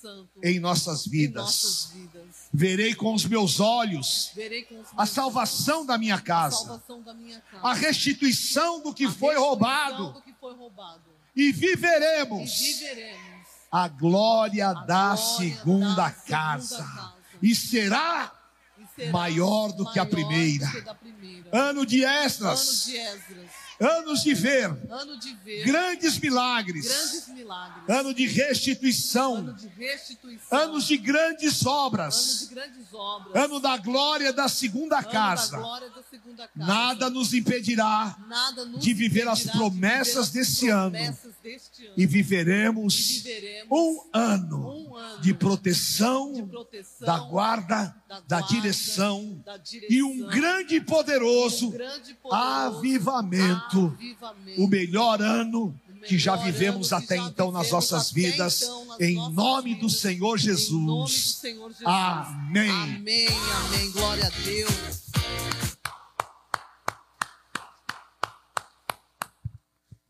Santo em nossas em vidas. nossas vidas. Verei com os meus olhos Verei com os a salvação da minha a casa, salvação da minha casa. a restituição do que A foi roubado, do que foi roubado. e E viveremos a glória a da segunda da casa. segunda casa. E será maior do que a primeira. que ano de Ano Esdras, de Esdras. Anos de ver Ano de ver grandes milagres, grandes milagres. ano de Ano restituição, de restituição. anos de grandes Ano obras, de grandes obras. ano da glória da segunda Ano da casa. glória da segunda casa. Nada nos impedirá Nada nos de viver as impedirá de promessas viver as desse ano. promessas deste ano. e viveremos E viveremos um ano um ano de de proteção, proteção, da guarda, da da guarda, direção da e um grande e poderoso um grande poderoso avivamento. avivamento. o melhor ano O que já vivemos até já então nas nossas vidas, então nas em nossas nome do Senhor Em nome do Jesus. Senhor Jesus. Amém. Amém, amém. Glória a Deus.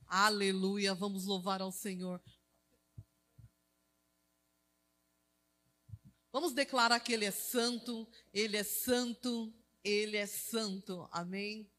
Aleluia. Vamos louvar ao Senhor. Vamos declarar que Ele é santo, Ele é santo, Ele é santo. Amém.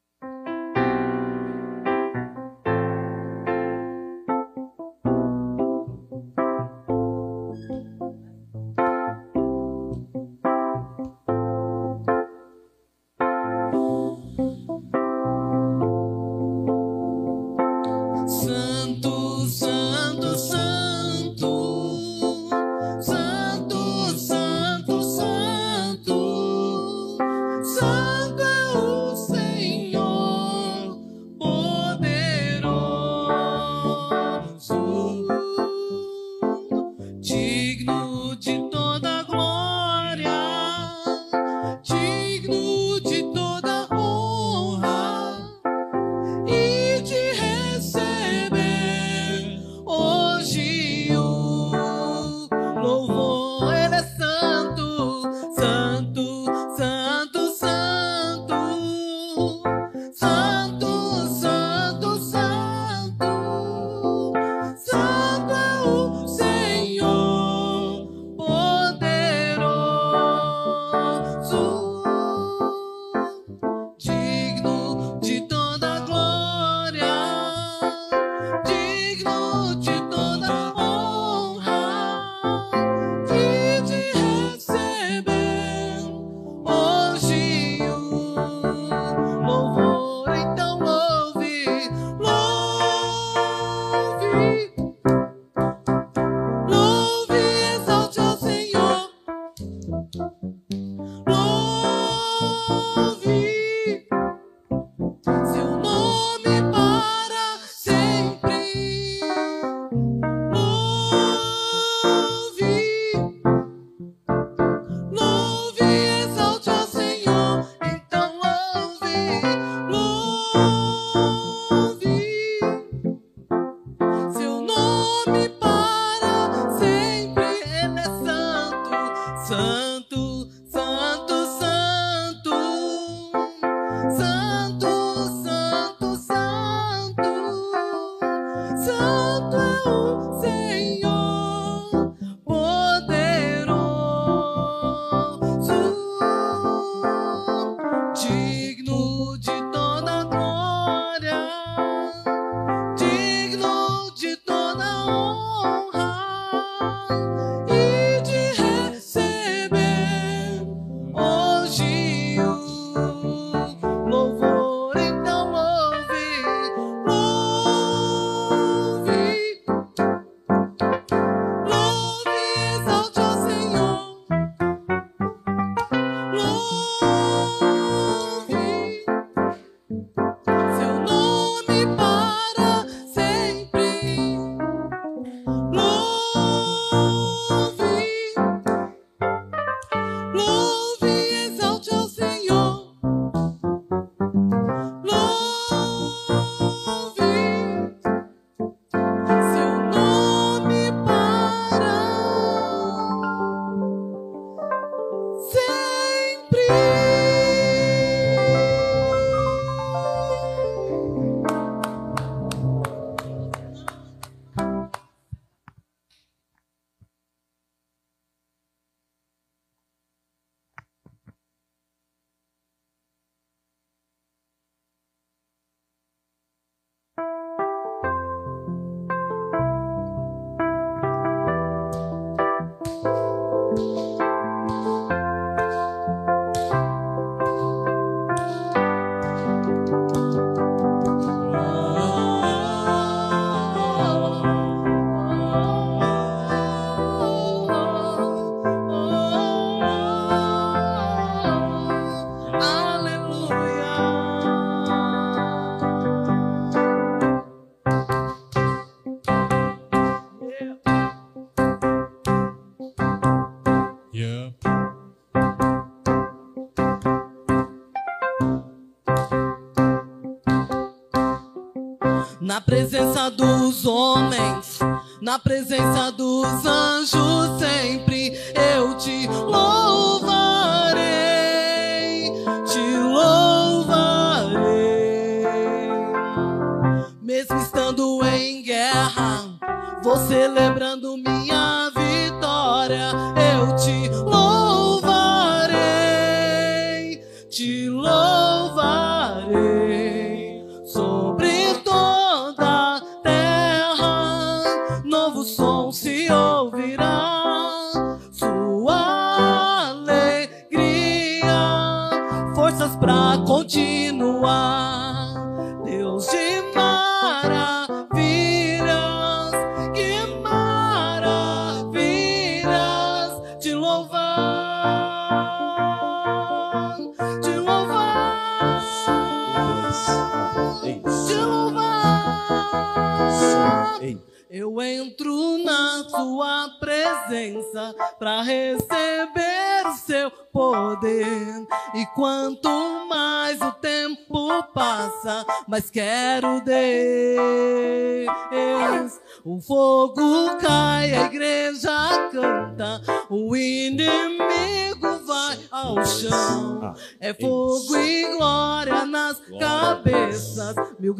na presença dos anjos.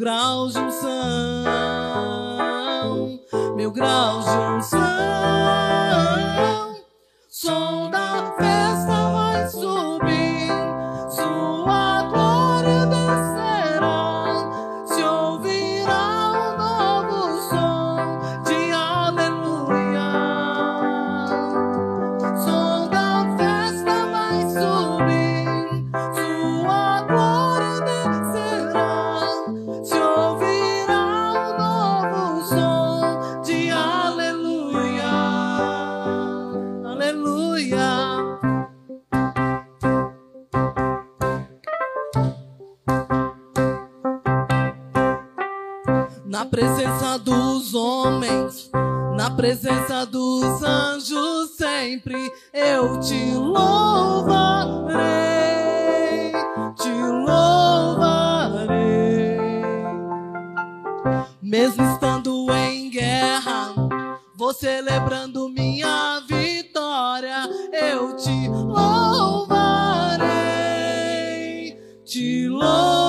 graus de sangue. dos homens, na presença dos anjos, sempre eu te louvarei, te louvarei. Mesmo estando em guerra, vou celebrando minha vitória, eu te louvarei, te louvarei.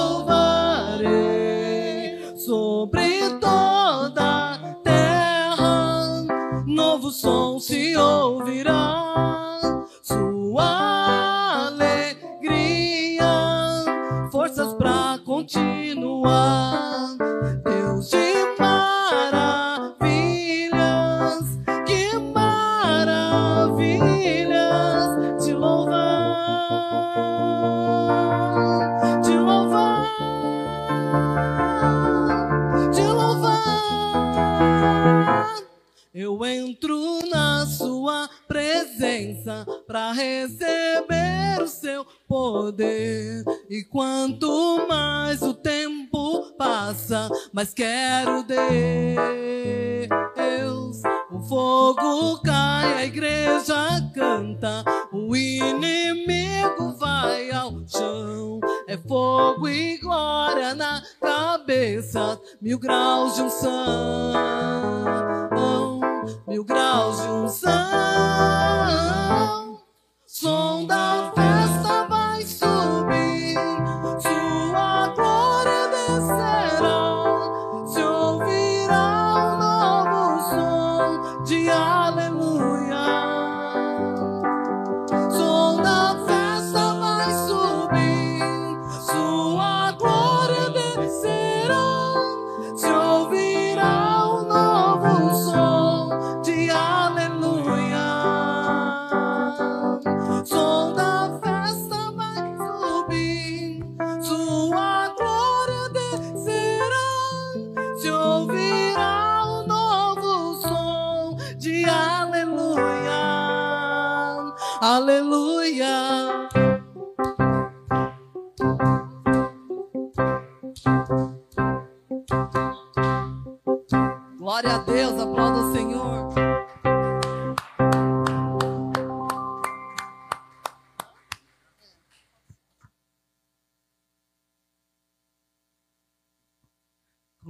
ouvirá sua alegria, forças para continuar. presença para receber o seu poder. E quanto mais o tempo passa, mais quero Deus. O fogo cai, a igreja canta, o inimigo vai ao chão. É fogo e glória na cabeça, mil graus de unção mil graus de unção, som da fé.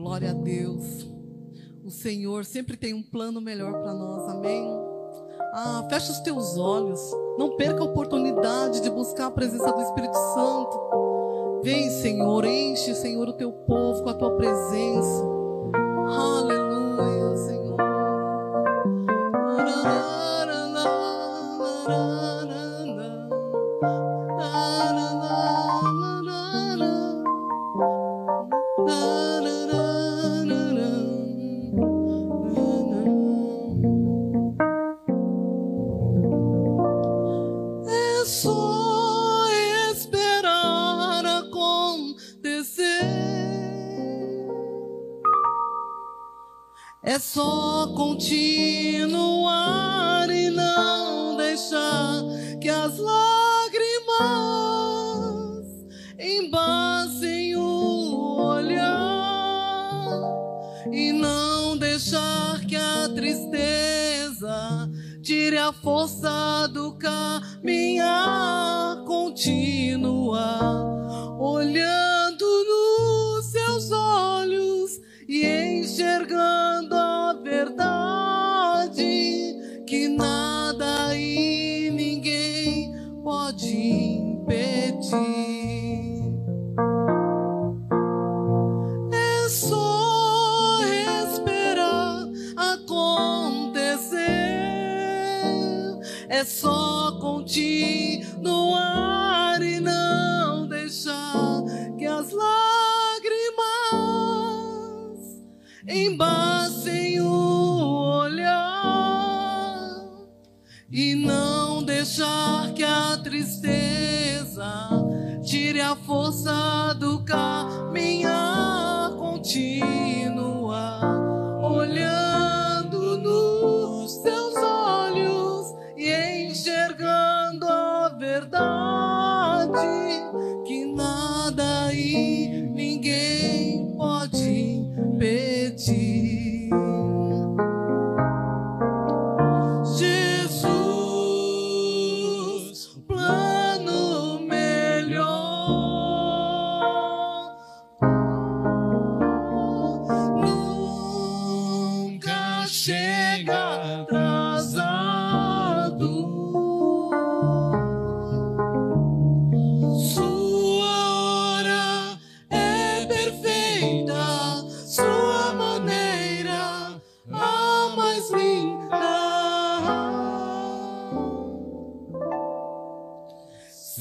Glória a Deus. O Senhor sempre tem um plano melhor para nós, amém? Ah, fecha os teus olhos. Não perca a oportunidade de buscar a presença do Espírito Santo. Vem, Senhor, enche, Senhor, o teu povo com a tua presença. Aleluia.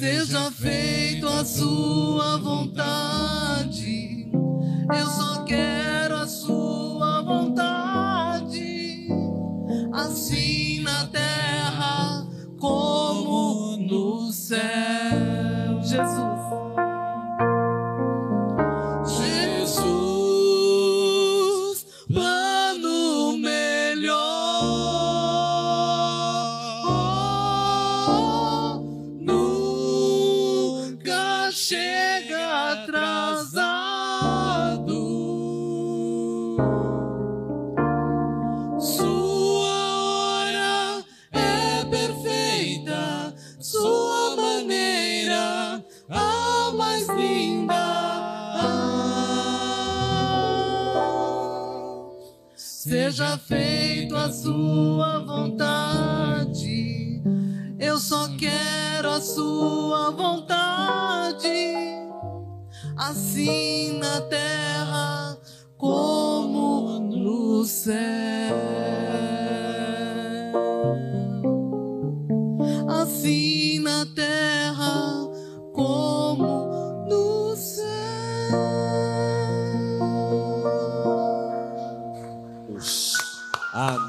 Seja feito a sua vontade. Eu só quero a sua vontade. Assim na terra como no céu. Seja feito a sua vontade. Eu só quero a sua vontade. Assim na terra como no céu.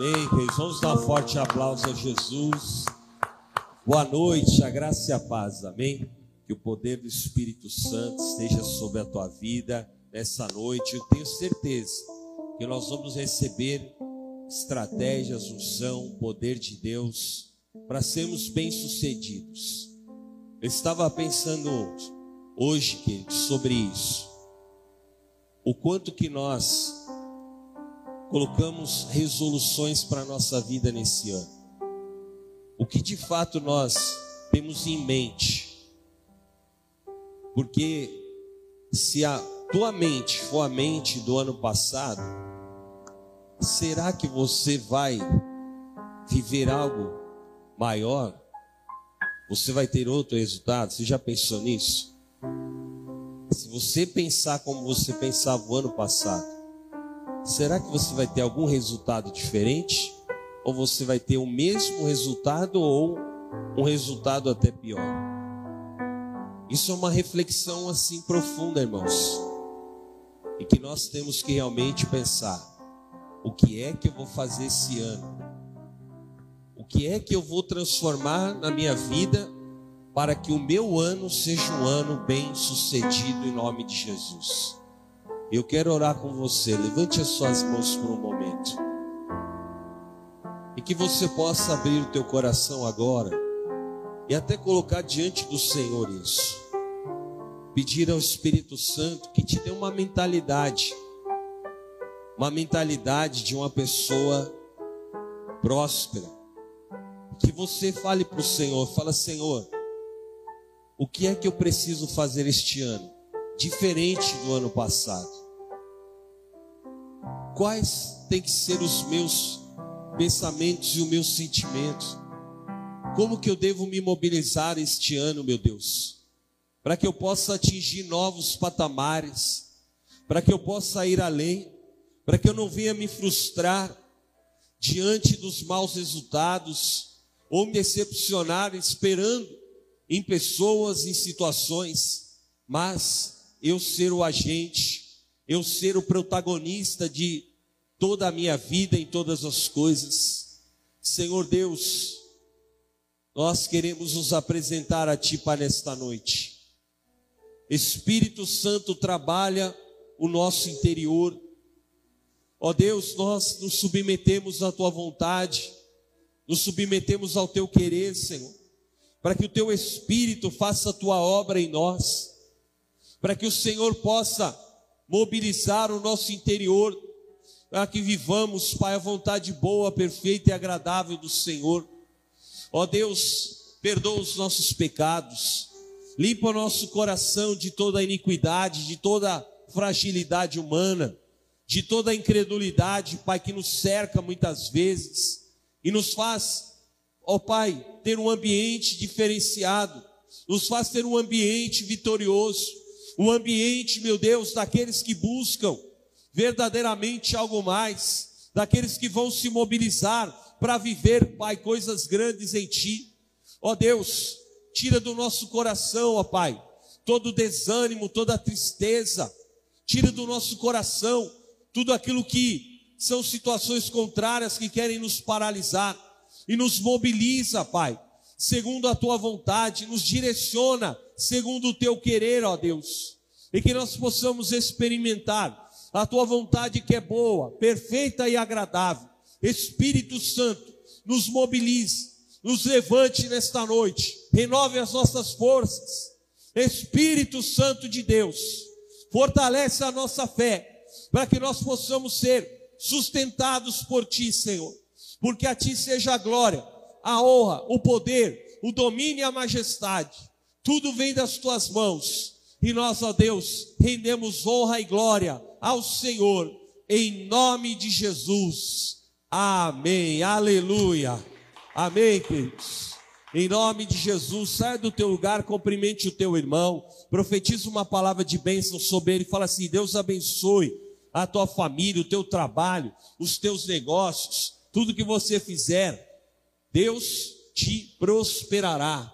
Amém, queridos. Vamos dar um forte aplauso a Jesus. Boa noite, a graça e a paz. Amém. Que o poder do Espírito Santo esteja sobre a tua vida nessa noite. Eu tenho certeza que nós vamos receber estratégias, unção, poder de Deus para sermos bem-sucedidos. Eu estava pensando hoje, queridos, sobre isso. O quanto que nós colocamos resoluções para a nossa vida nesse ano. O que de fato nós temos em mente. Porque se a tua mente for a mente do ano passado, será que você vai viver algo maior? Você vai ter outro resultado? Você já pensou nisso? Se você pensar como você pensava o ano passado, será que você vai ter algum resultado diferente? Ou você vai ter o mesmo resultado ou um resultado até pior? Isso é uma reflexão assim profunda, irmãos. E que nós temos que realmente pensar: o que é que eu vou fazer esse ano? O que é que eu vou transformar na minha vida para que o meu ano seja um ano bem sucedido em nome de Jesus? Eu quero orar com você. Levante as suas mãos por um momento. E que você possa abrir o teu coração agora e até colocar diante do Senhor isso. Pedir ao Espírito Santo que te dê uma mentalidade, uma mentalidade de uma pessoa próspera. Que você fale para o Senhor, fala Senhor, o que é que eu preciso fazer este ano, diferente do ano passado? Quais têm que ser os meus pensamentos e os meus sentimentos? Como que eu devo me mobilizar este ano, meu Deus? Para que eu possa atingir novos patamares, para que eu possa ir além, para que eu não venha me frustrar diante dos maus resultados ou me decepcionar esperando em pessoas, em situações, mas eu ser o agente, eu ser o protagonista de toda a minha vida em todas as coisas. Senhor Deus, nós queremos nos apresentar a Ti para esta noite. Espírito Santo trabalha o nosso interior. Ó Deus, nós nos submetemos à Tua vontade, nos submetemos ao Teu querer, Senhor, para que o Teu Espírito faça a Tua obra em nós, para que o Senhor possa mobilizar o nosso interior, para que vivamos, Pai, a vontade boa, perfeita e agradável do Senhor. Ó Deus, perdoa os nossos pecados, limpa o nosso coração de toda iniquidade, de toda fragilidade humana, de toda incredulidade, Pai, que nos cerca muitas vezes e nos faz, ó Pai, ter um ambiente diferenciado, nos faz ter um ambiente vitorioso, um ambiente, meu Deus, daqueles que buscam verdadeiramente algo mais, daqueles que vão se mobilizar para viver, Pai, coisas grandes em Ti. Ó Deus, tira do nosso coração, ó Pai, todo o desânimo, toda a tristeza, tira do nosso coração tudo aquilo que são situações contrárias que querem nos paralisar e nos mobiliza, Pai, segundo a tua vontade, nos direciona segundo o teu querer, ó Deus, e que nós possamos experimentar a tua vontade que é boa, perfeita e agradável. Espírito Santo, nos mobilize, nos levante nesta noite, renove as nossas forças. Espírito Santo de Deus, fortalece a nossa fé, para que nós possamos ser sustentados por Ti, Senhor, porque a Ti seja a glória, a honra, o poder, o domínio e a majestade, tudo vem das Tuas mãos, e nós, ó Deus, rendemos honra e glória ao Senhor, em nome de Jesus. Amém. Aleluia. Amém, queridos. Em nome de Jesus, saia do teu lugar, cumprimente o teu irmão, profetiza uma palavra de bênção sobre ele, fala assim: Deus abençoe a tua família, o teu trabalho, os teus negócios, tudo que você fizer, Deus te prosperará.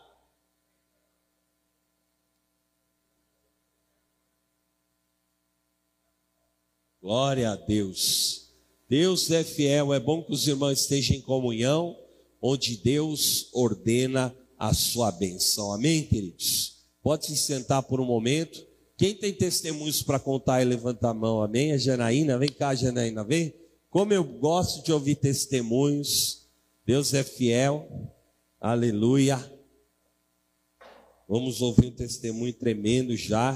Glória a Deus. Deus é fiel, é bom que os irmãos estejam em comunhão, onde Deus ordena a sua bênção. Amém, queridos? Pode se sentar por um momento. Quem tem testemunhos para contar e levanta a mão, amém? A Janaína, vem cá, Janaína, vem. Como eu gosto de ouvir testemunhos. Deus é fiel, aleluia. Vamos ouvir um testemunho tremendo já.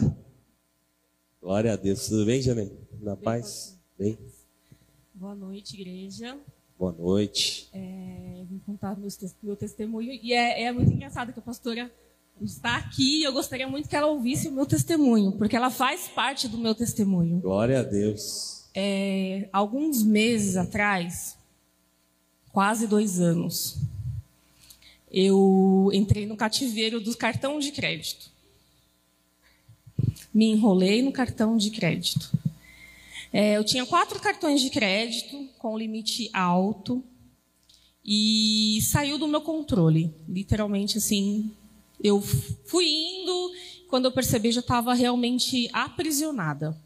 Glória a Deus. Tudo bem, Janaína? Na paz? Bem? Boa noite, igreja. Boa noite. É, vim contar meu, meu testemunho. E é, é, muito engraçado que a pastora está aqui e eu gostaria muito que ela ouvisse o meu testemunho, porque ela faz parte do meu testemunho. Glória a Deus. É, alguns meses atrás, quase dois anos, eu entrei no cativeiro do cartão de crédito. Me enrolei no cartão de crédito. É, eu tinha quatro cartões de crédito com limite alto e saiu do meu controle. Literalmente, assim, eu fui indo, quando eu percebi já estava realmente aprisionada,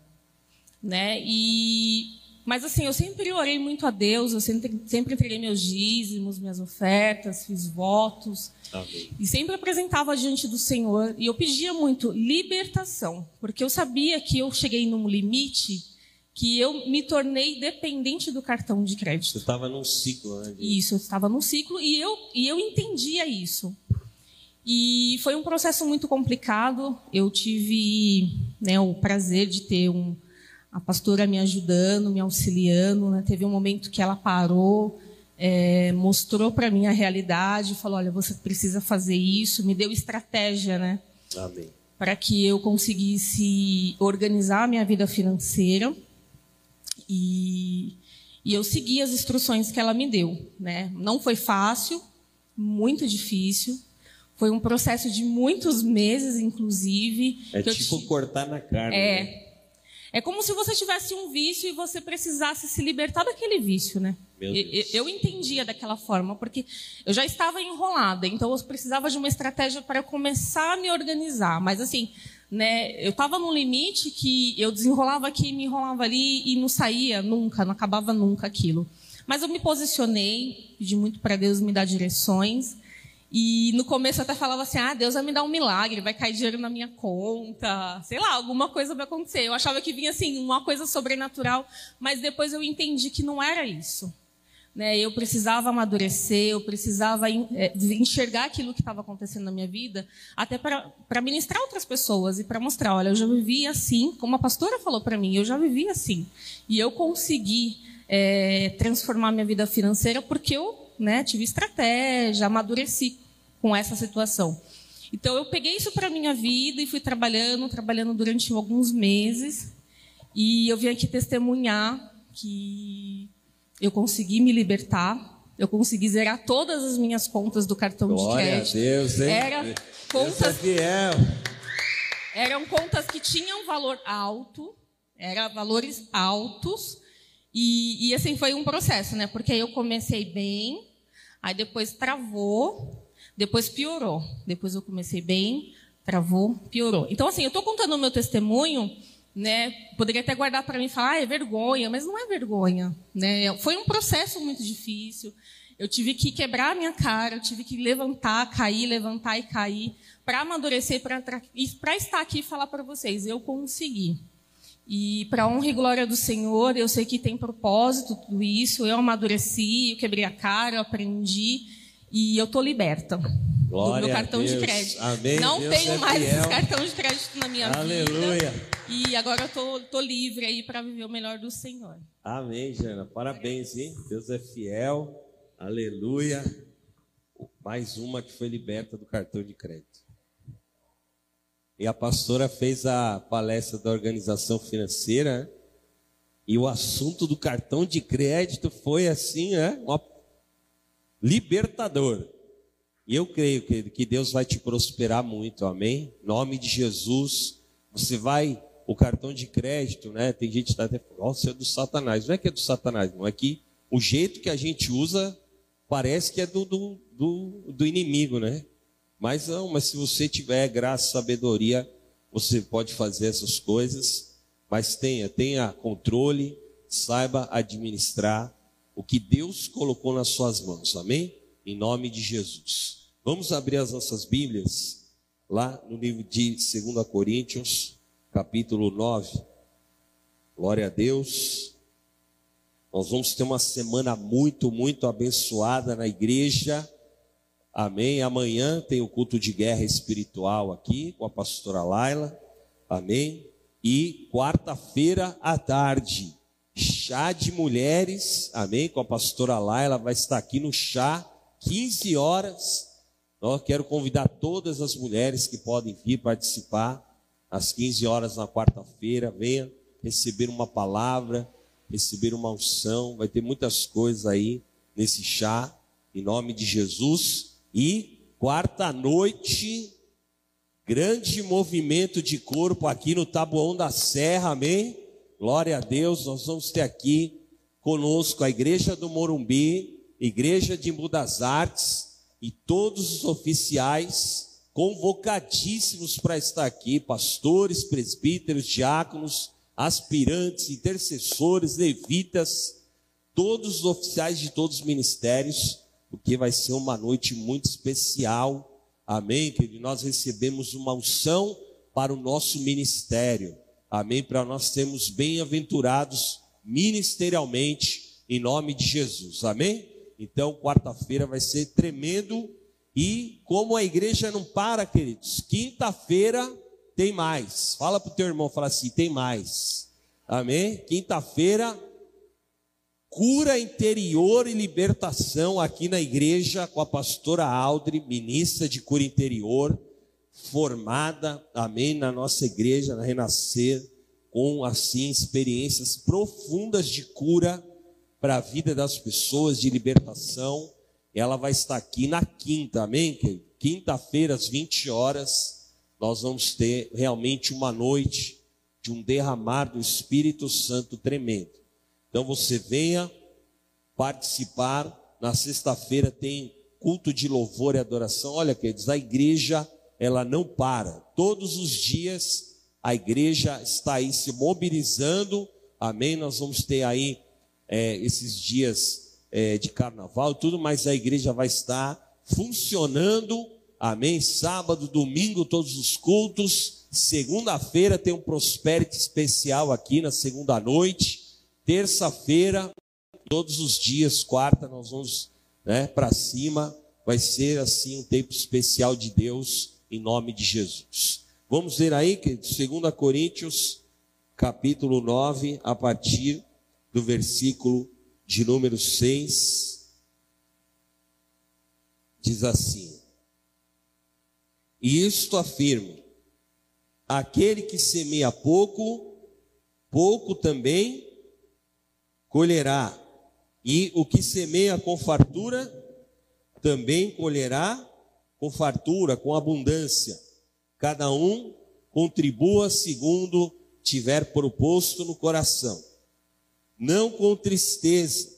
né? E mas assim, eu sempre orei muito a Deus, eu sempre, sempre entreguei meus dízimos, minhas ofertas, fiz votos. Amém. E sempre apresentava diante do Senhor. E eu pedia muito libertação, porque eu sabia que eu cheguei num limite que eu me tornei dependente do cartão de Você crédito. estava num ciclo, né? Isso, eu estava num ciclo e eu, e eu entendia isso. E foi um processo muito complicado. Eu tive né, o prazer de ter um, a pastora me ajudando, me auxiliando. né. Teve um momento que ela parou, é, mostrou para mim a realidade, falou: olha, você precisa fazer isso, me deu estratégia, né? Amém. para que eu conseguisse organizar a minha vida financeira e, e eu segui as instruções que ela me deu. Né? Não foi fácil, muito difícil. Foi um processo de muitos meses, inclusive. É tipo ti- cortar na carne. né? É. Como se você tivesse um vício e você precisasse se libertar daquele vício, né? E- Deus. Eu, entendia daquela forma, porque eu já estava enrolada, então eu precisava de uma estratégia para começar a me organizar. Mas assim, né, eu estava num limite que eu desenrolava aqui, me enrolava ali e não saía nunca, não acabava nunca aquilo. Mas eu me posicionei, pedi muito para Deus me dar direções. E no começo eu até falava assim: ah, Deus vai me dar um milagre, vai cair dinheiro na minha conta, sei lá, alguma coisa vai acontecer. Eu achava que vinha assim, uma coisa sobrenatural, mas depois eu entendi que não era isso. Né? Eu precisava amadurecer, eu precisava eh, enxergar aquilo que estava acontecendo na minha vida, até para ministrar outras pessoas e para mostrar: olha, eu já vivi assim, como a pastora falou para mim, eu já vivi assim. E eu consegui eh, transformar minha vida financeira porque eu né, tive estratégia, amadureci com essa situação. Então eu peguei isso para minha vida e fui trabalhando, trabalhando durante alguns meses. E eu vim aqui testemunhar que eu consegui me libertar, eu consegui zerar todas as minhas contas do cartão de Glória a crédito. Deus, hein? Era Deus contas é eram contas que tinham valor alto, eram valores altos, e, e assim foi um processo, né? Porque aí eu comecei bem, aí depois travou, depois piorou. Depois eu comecei bem, travou, piorou. Então, assim, eu estou contando o meu testemunho, né? Poderia até guardar para mim e falar, ah, é vergonha, mas não é vergonha, né? Foi um processo muito difícil. Eu tive que quebrar a minha cara, eu tive que levantar, cair, levantar e cair, para amadurecer, para estar aqui e falar para vocês, eu consegui. E para honra e glória do Senhor, eu sei que tem propósito tudo isso. Eu amadureci, eu quebrei a cara, eu aprendi e eu tô liberta do Glória meu a cartão de crédito. Amém. Não Deus tenho é mais fiel. esse cartão de crédito na minha Aleluia. vida. E agora eu tô, tô livre aí para viver o melhor do Senhor. Amém, Jana. Parabéns, hein? Deus é fiel. Aleluia. Mais uma que foi liberta do cartão de crédito. E a pastora fez a palestra da organização financeira. né? E o assunto do cartão de crédito foi assim, né? Uma... Libertador. E eu creio que, que Deus vai te prosperar muito, amém? Em nome de Jesus. Você vai, o cartão de crédito, né? Tem gente que está até falando, nossa, é do Satanás. Não é que é do Satanás, não. É que o jeito que a gente usa parece que é do, do, do, do inimigo, né? Mas não, mas se você tiver graça, sabedoria, você pode fazer essas coisas. Mas tenha, tenha controle, saiba administrar o que Deus colocou nas suas mãos, amém? Em nome de Jesus. Vamos abrir as nossas Bíblias lá no livro de 2 Coríntios, capítulo 9. Glória a Deus. Nós vamos ter uma semana muito, muito abençoada na igreja. Amém. Amanhã tem o culto de guerra espiritual aqui com a pastora Laila. Amém. E quarta-feira à tarde, chá de mulheres. Amém. Com a pastora Laila vai estar aqui no chá, 15 horas. Eu quero convidar todas as mulheres que podem vir participar às 15 horas na quarta-feira. Venha receber uma palavra, receber uma unção. Vai ter muitas coisas aí nesse chá, em nome de Jesus. E quarta noite, grande movimento de corpo aqui no Taboão da Serra, amém? Glória a Deus, nós vamos ter aqui conosco a Igreja do Morumbi, Igreja de Mudas Artes e todos os oficiais convocadíssimos para estar aqui, pastores, presbíteros, diáconos, aspirantes, intercessores, levitas, todos os oficiais de todos os ministérios, porque vai ser uma noite muito especial. Amém, querido? Nós recebemos uma unção para o nosso ministério. Amém, para nós sermos bem-aventurados ministerialmente em nome de Jesus. Amém? Então, quarta-feira vai ser tremendo e como a igreja não para, queridos, quinta-feira tem mais. Fala para o teu irmão, fala assim, tem mais. Amém? Quinta-feira, cura interior e libertação aqui na igreja com a pastora Aldri, ministra de cura interior, formada, amém, na nossa igreja, na Renascer, com assim experiências profundas de cura para a vida das pessoas, de libertação. Ela vai estar aqui na quinta, amém? Quinta-feira, às 20 horas nós vamos ter realmente uma noite de um derramar do Espírito Santo tremendo. Então você venha participar. Na sexta-feira tem culto de louvor e adoração. Olha, queridos, a igreja ela não para. Todos os dias a igreja está aí se mobilizando. Amém. Nós vamos ter aí é, esses dias é, de carnaval, tudo, mas a igreja vai estar funcionando Amém? Sábado, domingo, todos os cultos. Segunda-feira tem um Prosperity especial aqui na segunda noite. Terça-feira, todos os dias, quarta, nós vamos né, para cima. Vai ser assim um tempo especial de Deus em nome de Jesus. Vamos ver aí que 2 Coríntios, capítulo 9, a partir do versículo de número 6, diz assim: e isto afirmo: aquele que semeia pouco, pouco também colherá. E o que semeia com fartura, também colherá com fartura, com abundância. Cada um contribua segundo tiver proposto no coração, não com tristeza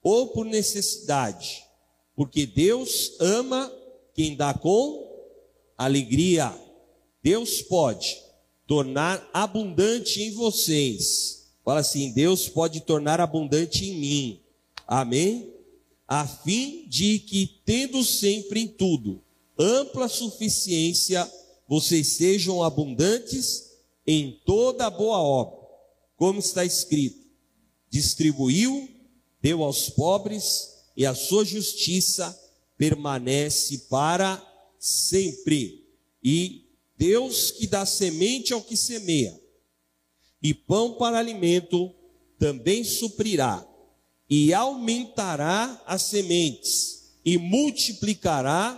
ou por necessidade, porque Deus ama quem dá com alegria. Deus pode tornar abundante em vocês. Fala assim: Deus pode tornar abundante em mim. Amém? A fim de que, tendo sempre em tudo ampla suficiência, vocês sejam abundantes em toda boa obra. Como está escrito: distribuiu, deu aos pobres, e a sua justiça permanece para sempre. E Deus que dá semente ao que semeia, e pão para alimento, também suprirá, e aumentará as sementes, e multiplicará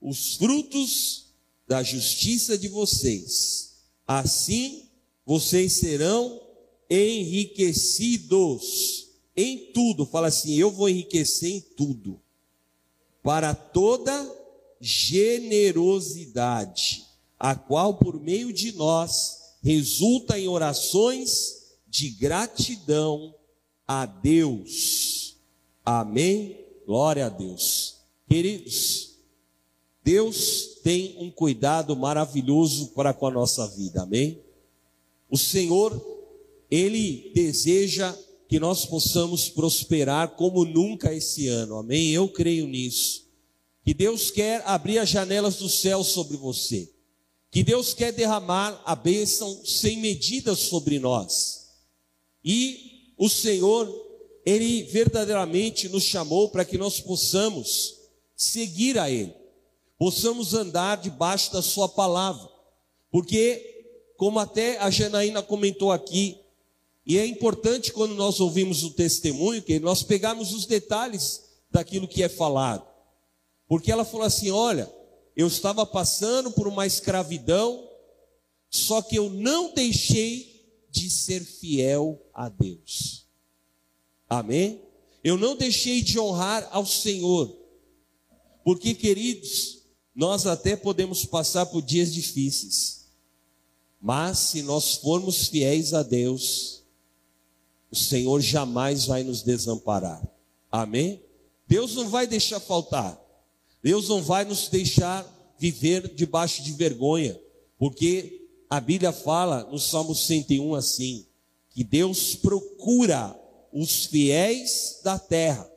os frutos da justiça de vocês. Assim vocês serão enriquecidos em tudo. Fala assim: eu vou enriquecer em tudo, para toda generosidade, a qual por meio de nós resulta em orações de gratidão a Deus. Amém? Glória a Deus. Queridos, Deus tem um cuidado maravilhoso para com a nossa vida. Amém? O Senhor, ele deseja que nós possamos prosperar como nunca esse ano. Amém? Eu creio nisso que Deus quer abrir as janelas do céu sobre você, que Deus quer derramar a bênção sem medida sobre nós. E o Senhor, Ele verdadeiramente nos chamou para que nós possamos seguir a Ele, possamos andar debaixo da Sua palavra, porque, como até a Janaína comentou aqui, e é importante quando nós ouvimos o testemunho, que nós pegamos os detalhes daquilo que é falado. Porque ela falou assim: olha, eu estava passando por uma escravidão, só que eu não deixei de ser fiel a Deus. Amém? Eu não deixei de honrar ao Senhor. Porque, queridos, nós até podemos passar por dias difíceis, mas se nós formos fiéis a Deus, o Senhor jamais vai nos desamparar. Amém? Deus não vai deixar faltar. Deus não vai nos deixar viver debaixo de vergonha, porque a Bíblia fala no Salmo 101 assim: que Deus procura os fiéis da terra.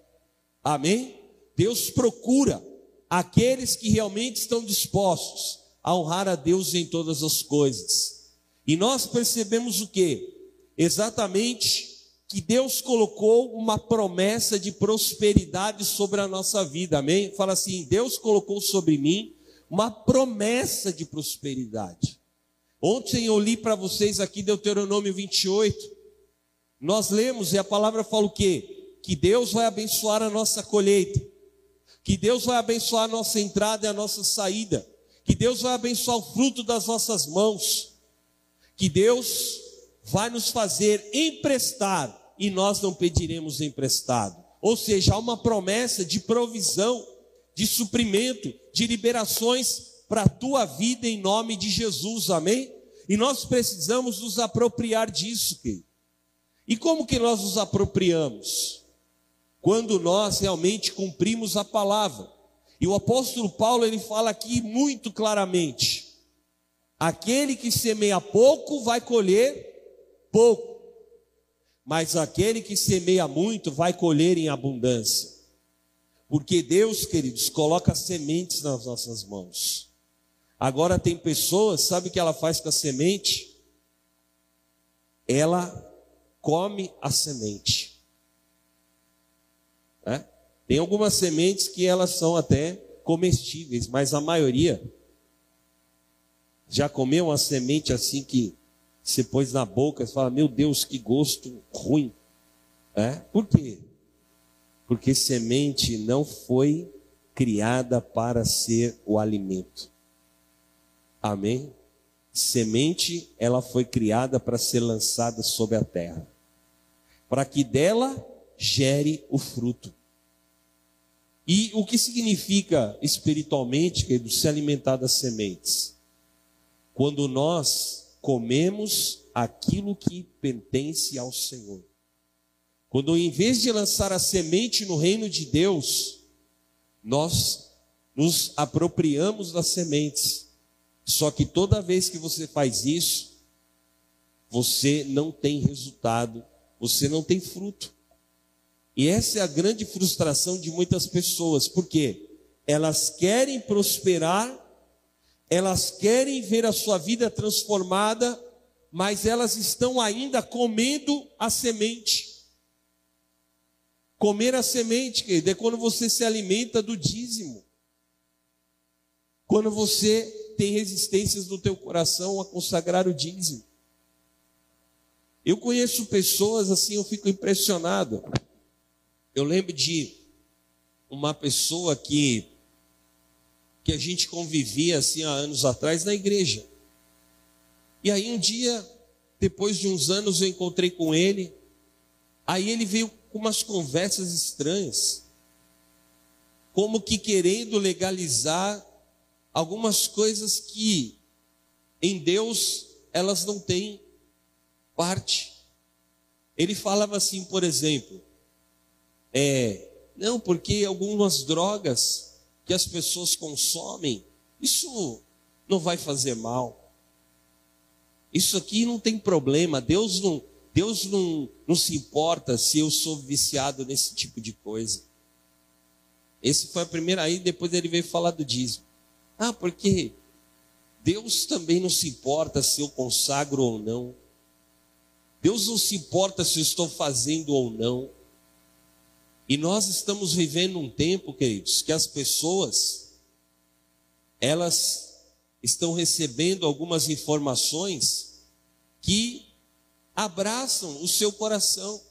Amém? Deus procura aqueles que realmente estão dispostos a honrar a Deus em todas as coisas. E nós percebemos o que? Exatamente que Deus colocou uma promessa de prosperidade sobre a nossa vida, amém? Fala assim: Deus colocou sobre mim uma promessa de prosperidade. Ontem eu li para vocês aqui Deuteronômio 28. Nós lemos e a palavra fala o quê? Que Deus vai abençoar a nossa colheita, que Deus vai abençoar a nossa entrada e a nossa saída, que Deus vai abençoar o fruto das nossas mãos, que Deus vai nos fazer emprestar e nós não pediremos emprestado. Ou seja, há uma promessa de provisão, de suprimento, de liberações para a tua vida em nome de Jesus, amém? E nós precisamos nos apropriar disso, querido. E como que nós nos apropriamos? Quando nós realmente cumprimos a palavra. E o apóstolo Paulo ele fala aqui muito claramente: aquele que semeia pouco vai colher pouco, mas aquele que semeia muito vai colher em abundância. Porque Deus, queridos, coloca sementes nas nossas mãos. Agora tem pessoas, sabe o que ela faz com a semente? Ela come a semente. É? Tem algumas sementes que elas são até comestíveis, mas a maioria já comeu uma semente assim que você pôs na boca e fala, meu Deus, que gosto ruim. É? Por quê? Porque semente não foi criada para ser o alimento. Amém? Semente, ela foi criada para ser lançada sobre a terra. Para que dela gere o fruto. E o que significa espiritualmente, querido, se alimentar das sementes? Quando nós comemos aquilo que pertence ao Senhor. Quando em vez de lançar a semente no reino de Deus, nós nos apropriamos das sementes. Só que toda vez que você faz isso, você não tem resultado, você não tem fruto. E essa é a grande frustração de muitas pessoas, porque elas querem prosperar elas querem ver a sua vida transformada, mas elas estão ainda comendo a semente. Comer a semente, querido, é quando você se alimenta do dízimo. Quando você tem resistências no teu coração a consagrar o dízimo. Eu conheço pessoas assim, eu fico impressionado. Eu lembro de uma pessoa que que a gente convivia assim há anos atrás na igreja. E aí um dia, depois de uns anos, eu encontrei com ele. Aí ele veio com umas conversas estranhas, como que querendo legalizar algumas coisas que em Deus elas não têm parte. Ele falava assim, por exemplo, é, não, porque algumas drogas que as pessoas consomem, isso não vai fazer mal. Isso aqui não tem problema. Deus não, Deus não, não se importa se eu sou viciado nesse tipo de coisa. Esse foi a primeira aí, depois ele veio falar do dízimo. Ah, porque Deus também não se importa se eu consagro ou não. Deus não se importa se eu estou fazendo ou não. E nós estamos vivendo um tempo, queridos, que as pessoas elas estão recebendo algumas informações que abraçam o seu coração,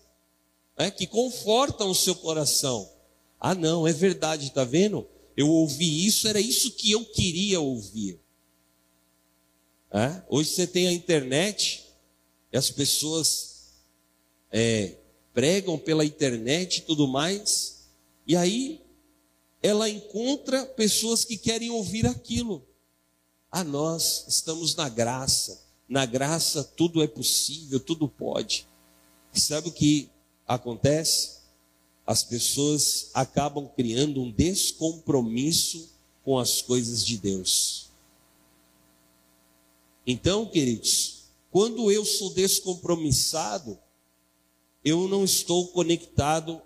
né? que confortam o seu coração. Ah, não, é verdade, tá vendo? eu ouvi isso, era isso que eu queria ouvir. É? Hoje você tem a internet e as pessoas é, pregam pela internet e tudo mais, e aí ela encontra pessoas que querem ouvir aquilo. A nós estamos na graça, na graça tudo é possível, tudo pode. Sabe o que acontece? As pessoas acabam criando um descompromisso com as coisas de Deus. Então, queridos, quando eu sou descompromissado, eu não estou conectado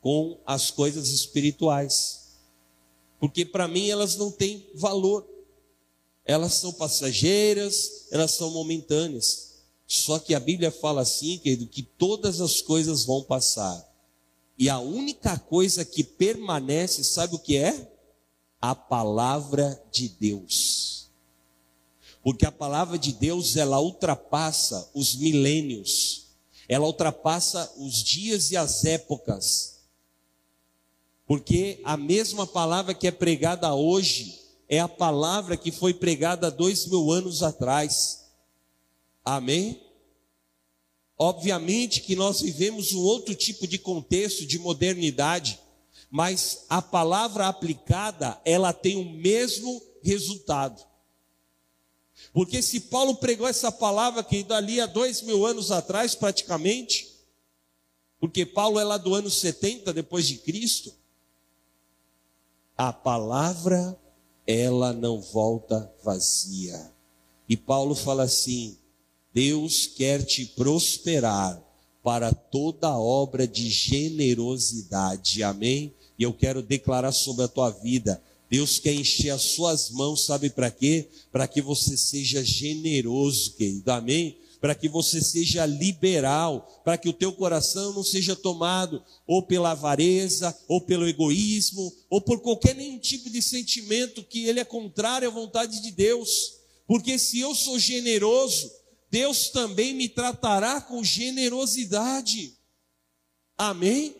com as coisas espirituais. Porque para mim elas não têm valor. Elas são passageiras, elas são momentâneas. Só que a Bíblia fala assim, querido, que todas as coisas vão passar. E a única coisa que permanece, sabe o que é? A palavra de Deus. Porque a palavra de Deus, ela ultrapassa os milênios. Ela ultrapassa os dias e as épocas. Porque a mesma palavra que é pregada hoje, é a palavra que foi pregada dois mil anos atrás. Amém? Obviamente que nós vivemos um outro tipo de contexto de modernidade, mas a palavra aplicada, ela tem o mesmo resultado. Porque se Paulo pregou essa palavra que dali há dois mil anos atrás, praticamente, porque Paulo é lá do ano 70 depois de Cristo, a palavra ela não volta vazia. E Paulo fala assim: Deus quer te prosperar para toda obra de generosidade. Amém? E eu quero declarar sobre a tua vida. Deus quer encher as suas mãos, sabe para quê? Para que você seja generoso, querido. Amém? para que você seja liberal, para que o teu coração não seja tomado ou pela avareza, ou pelo egoísmo, ou por qualquer nenhum tipo de sentimento que ele é contrário à vontade de Deus. Porque se eu sou generoso, Deus também me tratará com generosidade. Amém?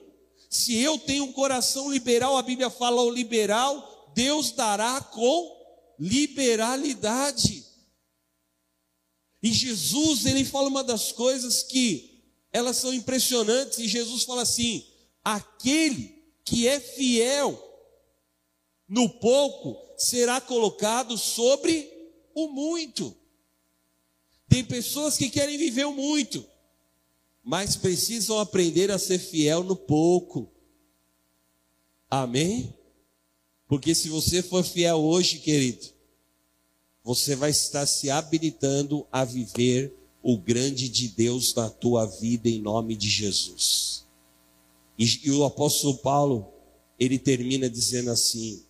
Se eu tenho um coração liberal, a Bíblia fala o liberal, Deus dará com liberalidade. E Jesus, ele fala uma das coisas que elas são impressionantes, e Jesus fala assim: aquele que é fiel no pouco será colocado sobre o muito. Tem pessoas que querem viver o muito, mas precisam aprender a ser fiel no pouco. Amém? Porque se você for fiel hoje, querido, você vai estar se habilitando a viver o grande de Deus na tua vida em nome de Jesus. E, e o apóstolo Paulo, ele termina dizendo assim: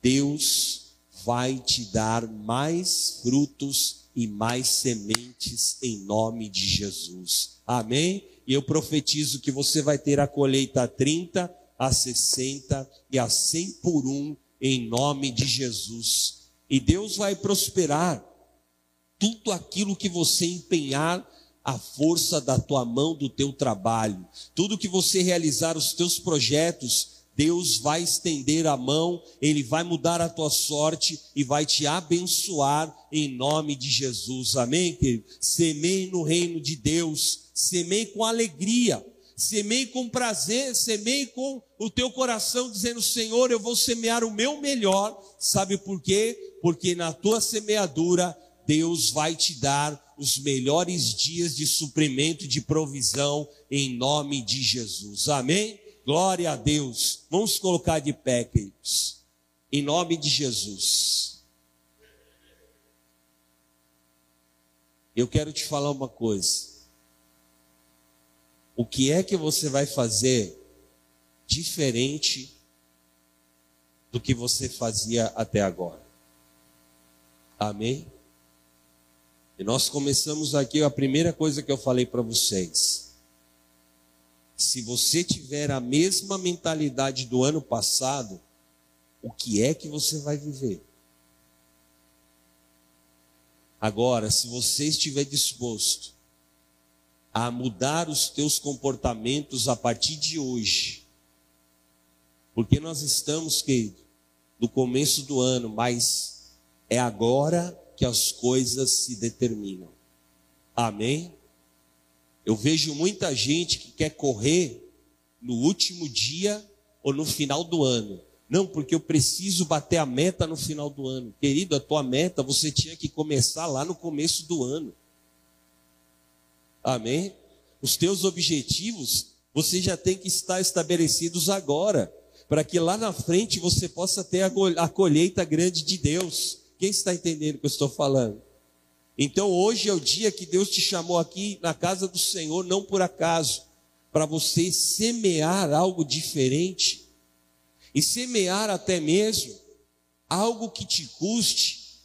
Deus vai te dar mais frutos e mais sementes em nome de Jesus. Amém? E eu profetizo que você vai ter a colheita a 30, a 60 e a 100 por um em nome de Jesus. E Deus vai prosperar tudo aquilo que você empenhar a força da tua mão, do teu trabalho. Tudo que você realizar os teus projetos, Deus vai estender a mão, Ele vai mudar a tua sorte e vai te abençoar em nome de Jesus. Amém? Semeie no reino de Deus, semeie com alegria Semeie com prazer, semeie com o teu coração, dizendo: Senhor, eu vou semear o meu melhor. Sabe por quê? Porque na tua semeadura, Deus vai te dar os melhores dias de suprimento e de provisão, em nome de Jesus. Amém? Glória a Deus. Vamos colocar de pé, queridos. Em nome de Jesus. Eu quero te falar uma coisa. O que é que você vai fazer diferente do que você fazia até agora? Amém? E nós começamos aqui a primeira coisa que eu falei para vocês. Se você tiver a mesma mentalidade do ano passado, o que é que você vai viver? Agora, se você estiver disposto a mudar os teus comportamentos a partir de hoje. Porque nós estamos, querido, no começo do ano, mas é agora que as coisas se determinam. Amém? Eu vejo muita gente que quer correr no último dia ou no final do ano. Não, porque eu preciso bater a meta no final do ano. Querido, a tua meta você tinha que começar lá no começo do ano. Amém? Os teus objetivos você já tem que estar estabelecidos agora, para que lá na frente você possa ter a colheita grande de Deus. Quem está entendendo o que eu estou falando? Então hoje é o dia que Deus te chamou aqui na casa do Senhor, não por acaso, para você semear algo diferente e semear até mesmo algo que te custe,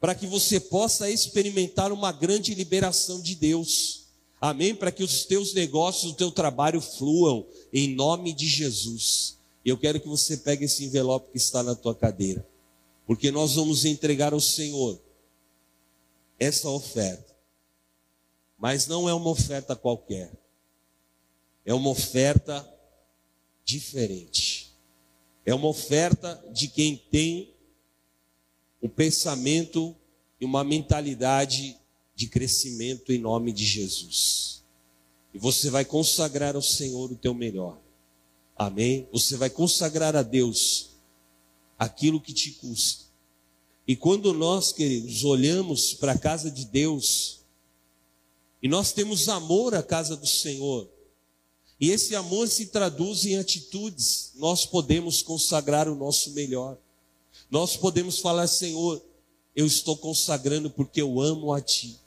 para que você possa experimentar uma grande liberação de Deus. Amém? Para que os teus negócios, o teu trabalho fluam em nome de Jesus. Eu quero que você pegue esse envelope que está na tua cadeira, porque nós vamos entregar ao Senhor essa oferta. Mas não é uma oferta qualquer. É uma oferta diferente. É uma oferta de quem tem um pensamento e uma mentalidade de crescimento em nome de Jesus. E você vai consagrar ao Senhor o teu melhor. Amém? Você vai consagrar a Deus aquilo que te custa. E quando nós, queridos, olhamos para a casa de Deus, e nós temos amor à casa do Senhor, e esse amor se traduz em atitudes, nós podemos consagrar o nosso melhor. Nós podemos falar, Senhor, eu estou consagrando porque eu amo a Ti,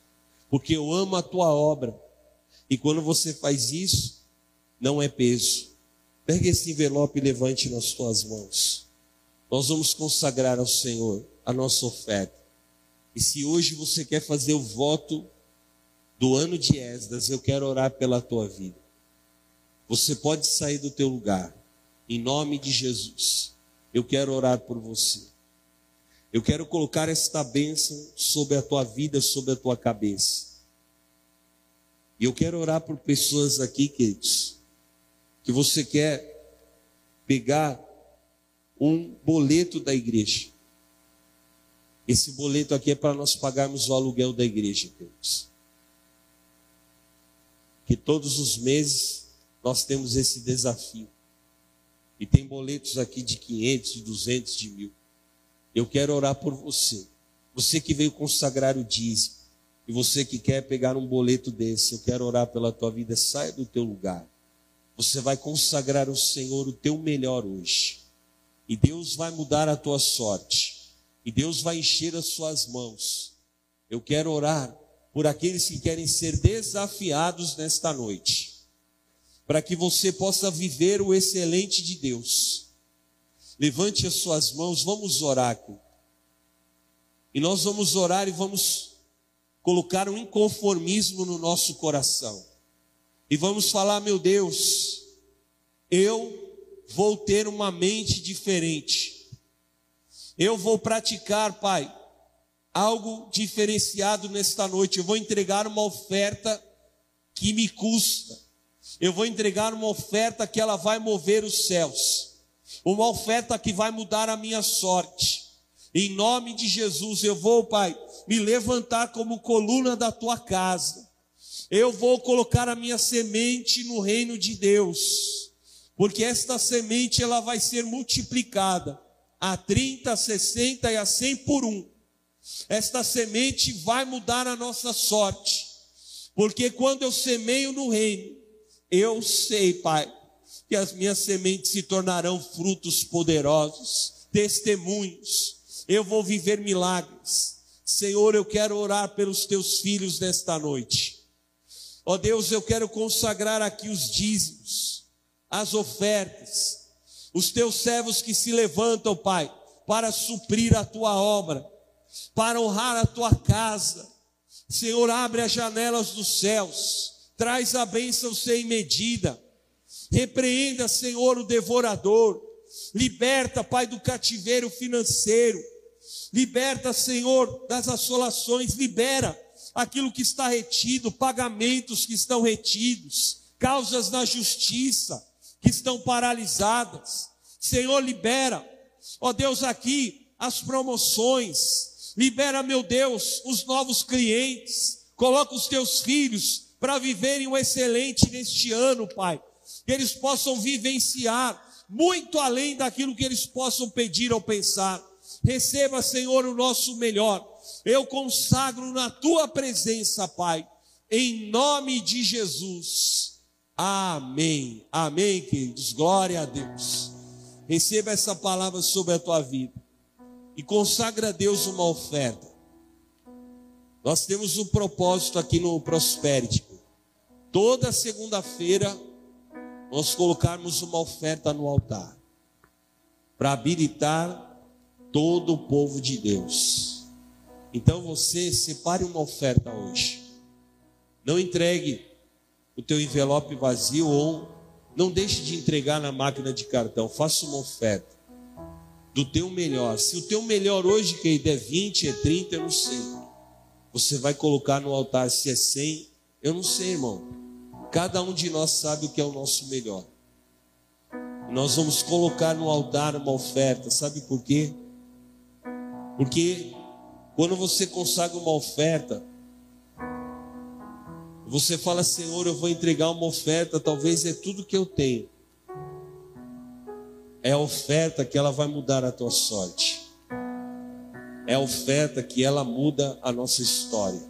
porque eu amo a Tua obra. E quando você faz isso, não é peso. Pegue esse envelope e levante nas tuas mãos. Nós vamos consagrar ao Senhor a nossa oferta. E se hoje você quer fazer o voto do ano de Esdras, eu quero orar pela tua vida. Você pode sair do teu lugar. Em nome de Jesus. Eu quero orar por você. Eu quero colocar esta bênção sobre a tua vida, sobre a tua cabeça. E eu quero orar por pessoas aqui, queridos, que você quer pegar um boleto da igreja esse boleto aqui é para nós pagarmos o aluguel da igreja, queridos. Que todos os meses nós temos esse desafio. E tem boletos aqui de 500, de 200, de mil. Eu quero orar por você. Você que veio consagrar o dízimo. E você que quer pegar um boleto desse, eu quero orar pela tua vida. Saia do teu lugar. Você vai consagrar ao Senhor o teu melhor hoje. E Deus vai mudar a tua sorte e Deus vai encher as suas mãos. Eu quero orar por aqueles que querem ser desafiados nesta noite, para que você possa viver o excelente de Deus. Levante as suas mãos, vamos orar. E nós vamos orar e vamos colocar um inconformismo no nosso coração. E vamos falar, meu Deus, eu vou ter uma mente diferente. Eu vou praticar, Pai, algo diferenciado nesta noite. Eu vou entregar uma oferta que me custa. Eu vou entregar uma oferta que ela vai mover os céus. Uma oferta que vai mudar a minha sorte. Em nome de Jesus, eu vou, Pai, me levantar como coluna da tua casa. Eu vou colocar a minha semente no reino de Deus. Porque esta semente ela vai ser multiplicada a 30, a 60 e a 100 por um. Esta semente vai mudar a nossa sorte, porque quando eu semeio no reino, eu sei, Pai, que as minhas sementes se tornarão frutos poderosos, testemunhos. Eu vou viver milagres. Senhor, eu quero orar pelos teus filhos nesta noite. Ó oh Deus, eu quero consagrar aqui os dízimos, as ofertas, os teus servos que se levantam, Pai, para suprir a tua obra, para honrar a tua casa. Senhor, abre as janelas dos céus, traz a bênção sem medida. Repreenda, Senhor, o devorador. Liberta, Pai, do cativeiro financeiro. Liberta, Senhor, das assolações. Libera aquilo que está retido, pagamentos que estão retidos, causas na justiça que estão paralisadas. Senhor, libera Ó Deus, aqui as promoções. Libera, meu Deus, os novos clientes. Coloca os teus filhos para viverem o excelente neste ano, Pai. Que eles possam vivenciar muito além daquilo que eles possam pedir ou pensar. Receba, Senhor, o nosso melhor. Eu consagro na tua presença, Pai, em nome de Jesus. Amém. Amém, queridos. Glória a Deus. Receba essa palavra sobre a tua vida e consagra a Deus uma oferta. Nós temos um propósito aqui no Prosperity. Toda segunda-feira nós colocarmos uma oferta no altar para habilitar todo o povo de Deus. Então você separe uma oferta hoje. Não entregue o teu envelope vazio ou não deixe de entregar na máquina de cartão. Faça uma oferta do teu melhor. Se o teu melhor hoje, querido, é 20, é 30, eu não sei. Você vai colocar no altar se é 100, eu não sei, irmão. Cada um de nós sabe o que é o nosso melhor. Nós vamos colocar no altar uma oferta, sabe por quê? Porque quando você consagra uma oferta, você fala, Senhor, eu vou entregar uma oferta, talvez é tudo que eu tenho. É a oferta que ela vai mudar a tua sorte. É a oferta que ela muda a nossa história.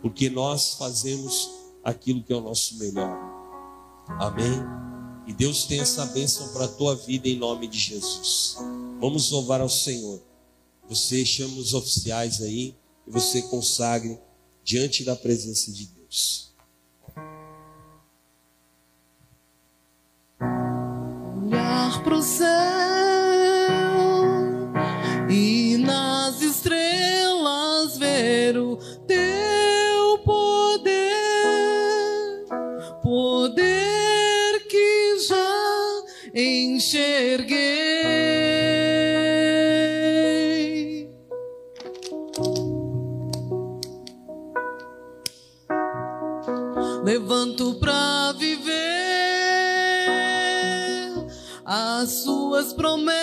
Porque nós fazemos aquilo que é o nosso melhor. Amém? E Deus tem essa bênção para a tua vida em nome de Jesus. Vamos louvar ao Senhor. Você chama os oficiais aí e você consagre diante da presença de Deus. olhar pro céu enxerguei. Levanto pra viver as suas promessas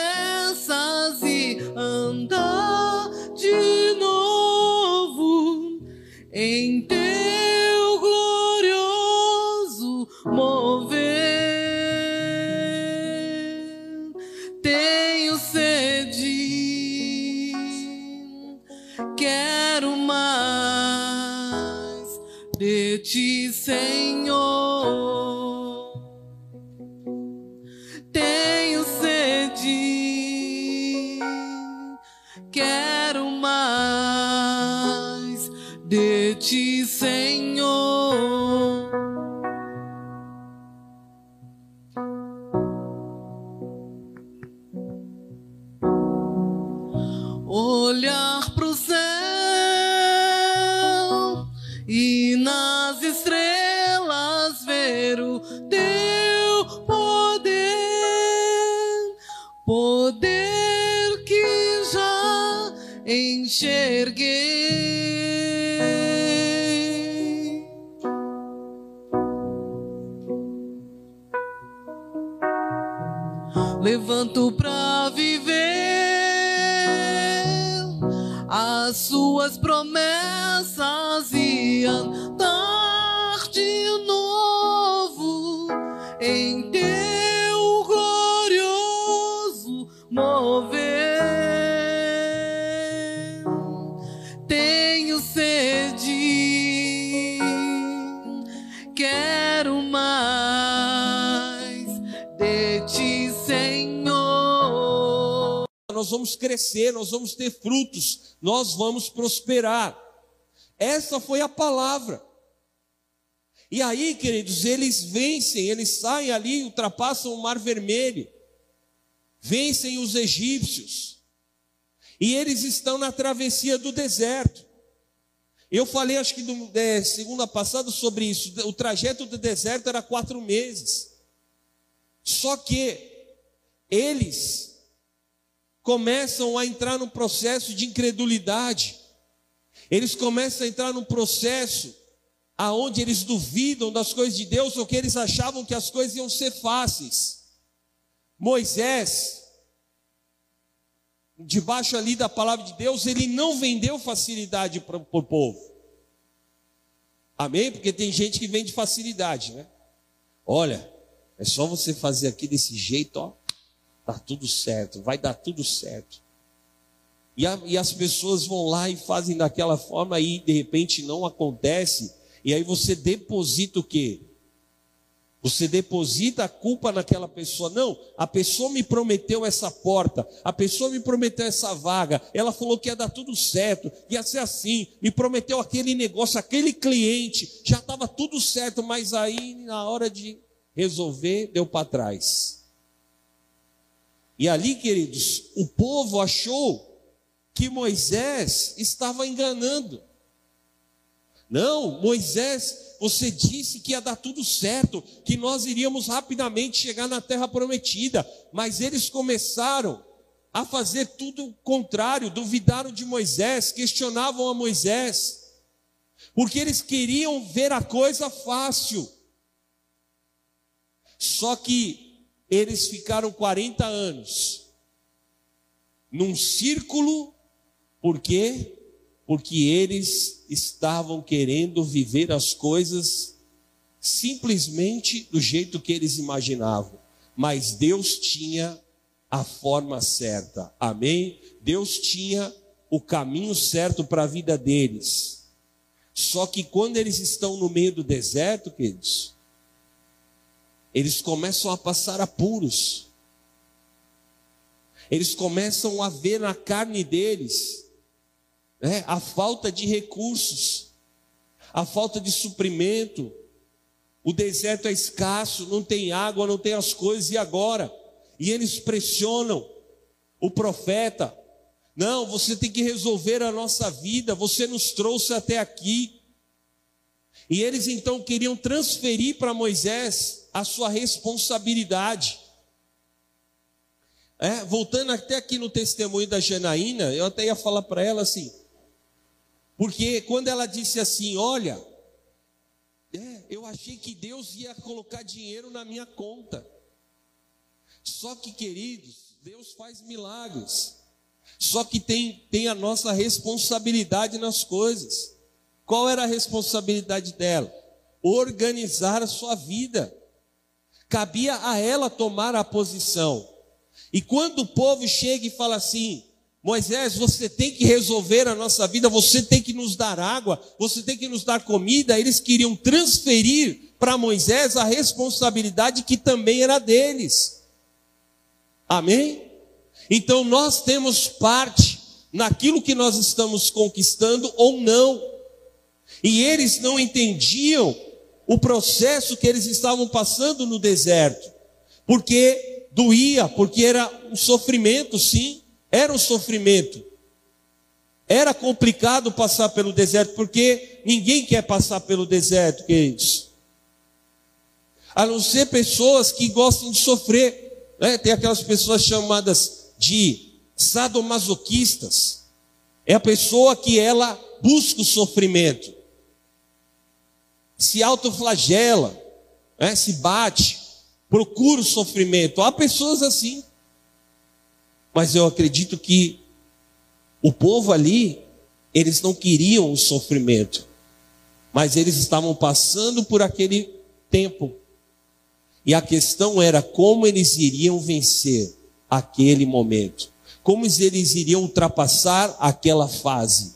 crescer, nós vamos ter frutos, nós vamos prosperar. Essa foi a palavra. E aí, queridos, eles vencem, eles saem ali, ultrapassam o Mar Vermelho, vencem os egípcios, e eles estão na travessia do deserto. Eu falei, acho que no, é, segunda passada sobre isso. O trajeto do deserto era quatro meses. Só que eles começam a entrar no processo de incredulidade. Eles começam a entrar num processo aonde eles duvidam das coisas de Deus ou que eles achavam que as coisas iam ser fáceis. Moisés, debaixo ali da palavra de Deus, ele não vendeu facilidade para o povo. Amém? Porque tem gente que vende facilidade, né? Olha, é só você fazer aqui desse jeito, ó, tá tudo certo, vai dar tudo certo. E, a, e as pessoas vão lá e fazem daquela forma e de repente não acontece. E aí você deposita o quê? Você deposita a culpa naquela pessoa. Não, a pessoa me prometeu essa porta, a pessoa me prometeu essa vaga, ela falou que ia dar tudo certo, ia ser assim, me prometeu aquele negócio, aquele cliente, já estava tudo certo, mas aí na hora de resolver, deu para trás. E ali, queridos, o povo achou que Moisés estava enganando. Não, Moisés, você disse que ia dar tudo certo, que nós iríamos rapidamente chegar na terra prometida, mas eles começaram a fazer tudo contrário, duvidaram de Moisés, questionavam a Moisés, porque eles queriam ver a coisa fácil. Só que eles ficaram 40 anos num círculo, por quê? Porque eles estavam querendo viver as coisas simplesmente do jeito que eles imaginavam. Mas Deus tinha a forma certa. Amém? Deus tinha o caminho certo para a vida deles. Só que quando eles estão no meio do deserto, queridos, eles começam a passar apuros. Eles começam a ver na carne deles né, a falta de recursos, a falta de suprimento. O deserto é escasso, não tem água, não tem as coisas, e agora? E eles pressionam o profeta. Não, você tem que resolver a nossa vida, você nos trouxe até aqui. E eles então queriam transferir para Moisés a sua responsabilidade. É, voltando até aqui no testemunho da Janaína, eu até ia falar para ela assim, porque quando ela disse assim: Olha, é, eu achei que Deus ia colocar dinheiro na minha conta. Só que, queridos, Deus faz milagres. Só que tem, tem a nossa responsabilidade nas coisas. Qual era a responsabilidade dela? Organizar a sua vida. Cabia a ela tomar a posição. E quando o povo chega e fala assim: Moisés, você tem que resolver a nossa vida, você tem que nos dar água, você tem que nos dar comida. Eles queriam transferir para Moisés a responsabilidade que também era deles. Amém? Então nós temos parte naquilo que nós estamos conquistando ou não. E eles não entendiam o processo que eles estavam passando no deserto, porque doía, porque era um sofrimento, sim, era um sofrimento. Era complicado passar pelo deserto, porque ninguém quer passar pelo deserto, queridos. A não ser pessoas que gostam de sofrer. Né? Tem aquelas pessoas chamadas de sadomasoquistas. É a pessoa que ela busca o sofrimento se autoflagela, né, se bate, procura o sofrimento. Há pessoas assim. Mas eu acredito que o povo ali, eles não queriam o sofrimento, mas eles estavam passando por aquele tempo. E a questão era como eles iriam vencer aquele momento, como eles iriam ultrapassar aquela fase.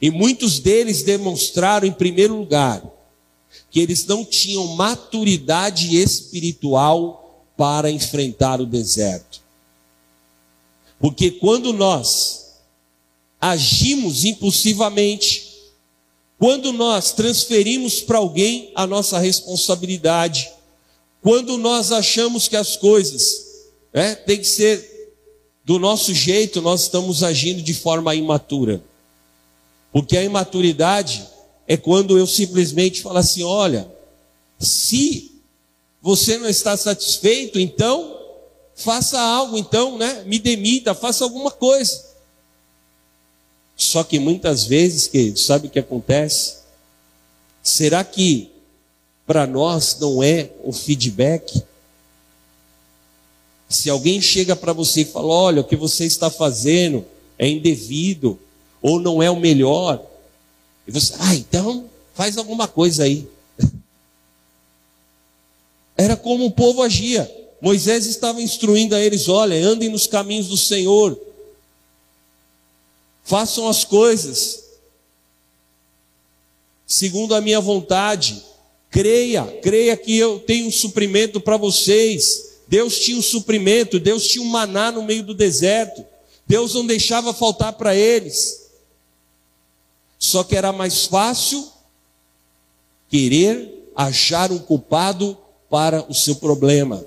E muitos deles demonstraram, em primeiro lugar, que eles não tinham maturidade espiritual para enfrentar o deserto. Porque quando nós agimos impulsivamente, quando nós transferimos para alguém a nossa responsabilidade, quando nós achamos que as coisas né, têm que ser do nosso jeito, nós estamos agindo de forma imatura. Porque a imaturidade é quando eu simplesmente falo assim: olha, se você não está satisfeito, então faça algo, então, né? Me demita, faça alguma coisa. Só que muitas vezes, queridos, sabe o que acontece? Será que para nós não é o feedback? Se alguém chega para você e fala: olha, o que você está fazendo é indevido, ou não é o melhor, e você, ah, então faz alguma coisa aí. Era como o povo agia. Moisés estava instruindo a eles: olha, andem nos caminhos do Senhor, façam as coisas segundo a minha vontade. Creia, creia que eu tenho um suprimento para vocês. Deus tinha um suprimento, Deus tinha um maná no meio do deserto. Deus não deixava faltar para eles. Só que era mais fácil querer achar um culpado para o seu problema.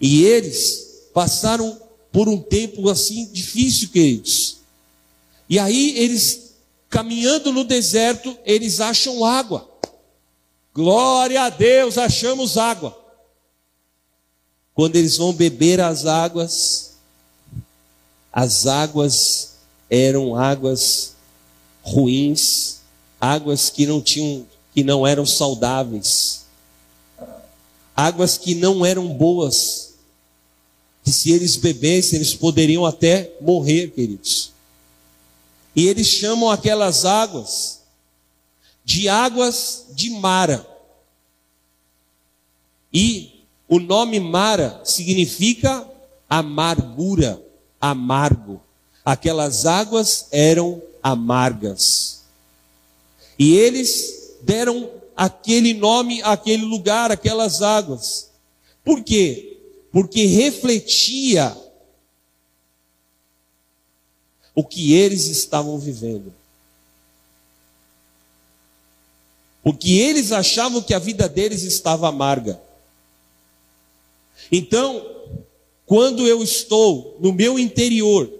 E eles passaram por um tempo assim difícil, queridos. E aí eles caminhando no deserto, eles acham água. Glória a Deus, achamos água. Quando eles vão beber as águas, as águas eram águas ruins, águas que não tinham, que não eram saudáveis, águas que não eram boas, que se eles bebessem, eles poderiam até morrer, queridos. E eles chamam aquelas águas de águas de Mara. E o nome Mara significa amargura, amargo. Aquelas águas eram amargas. E eles deram aquele nome àquele lugar, aquelas águas. Por quê? Porque refletia o que eles estavam vivendo. Porque eles achavam que a vida deles estava amarga. Então, quando eu estou no meu interior,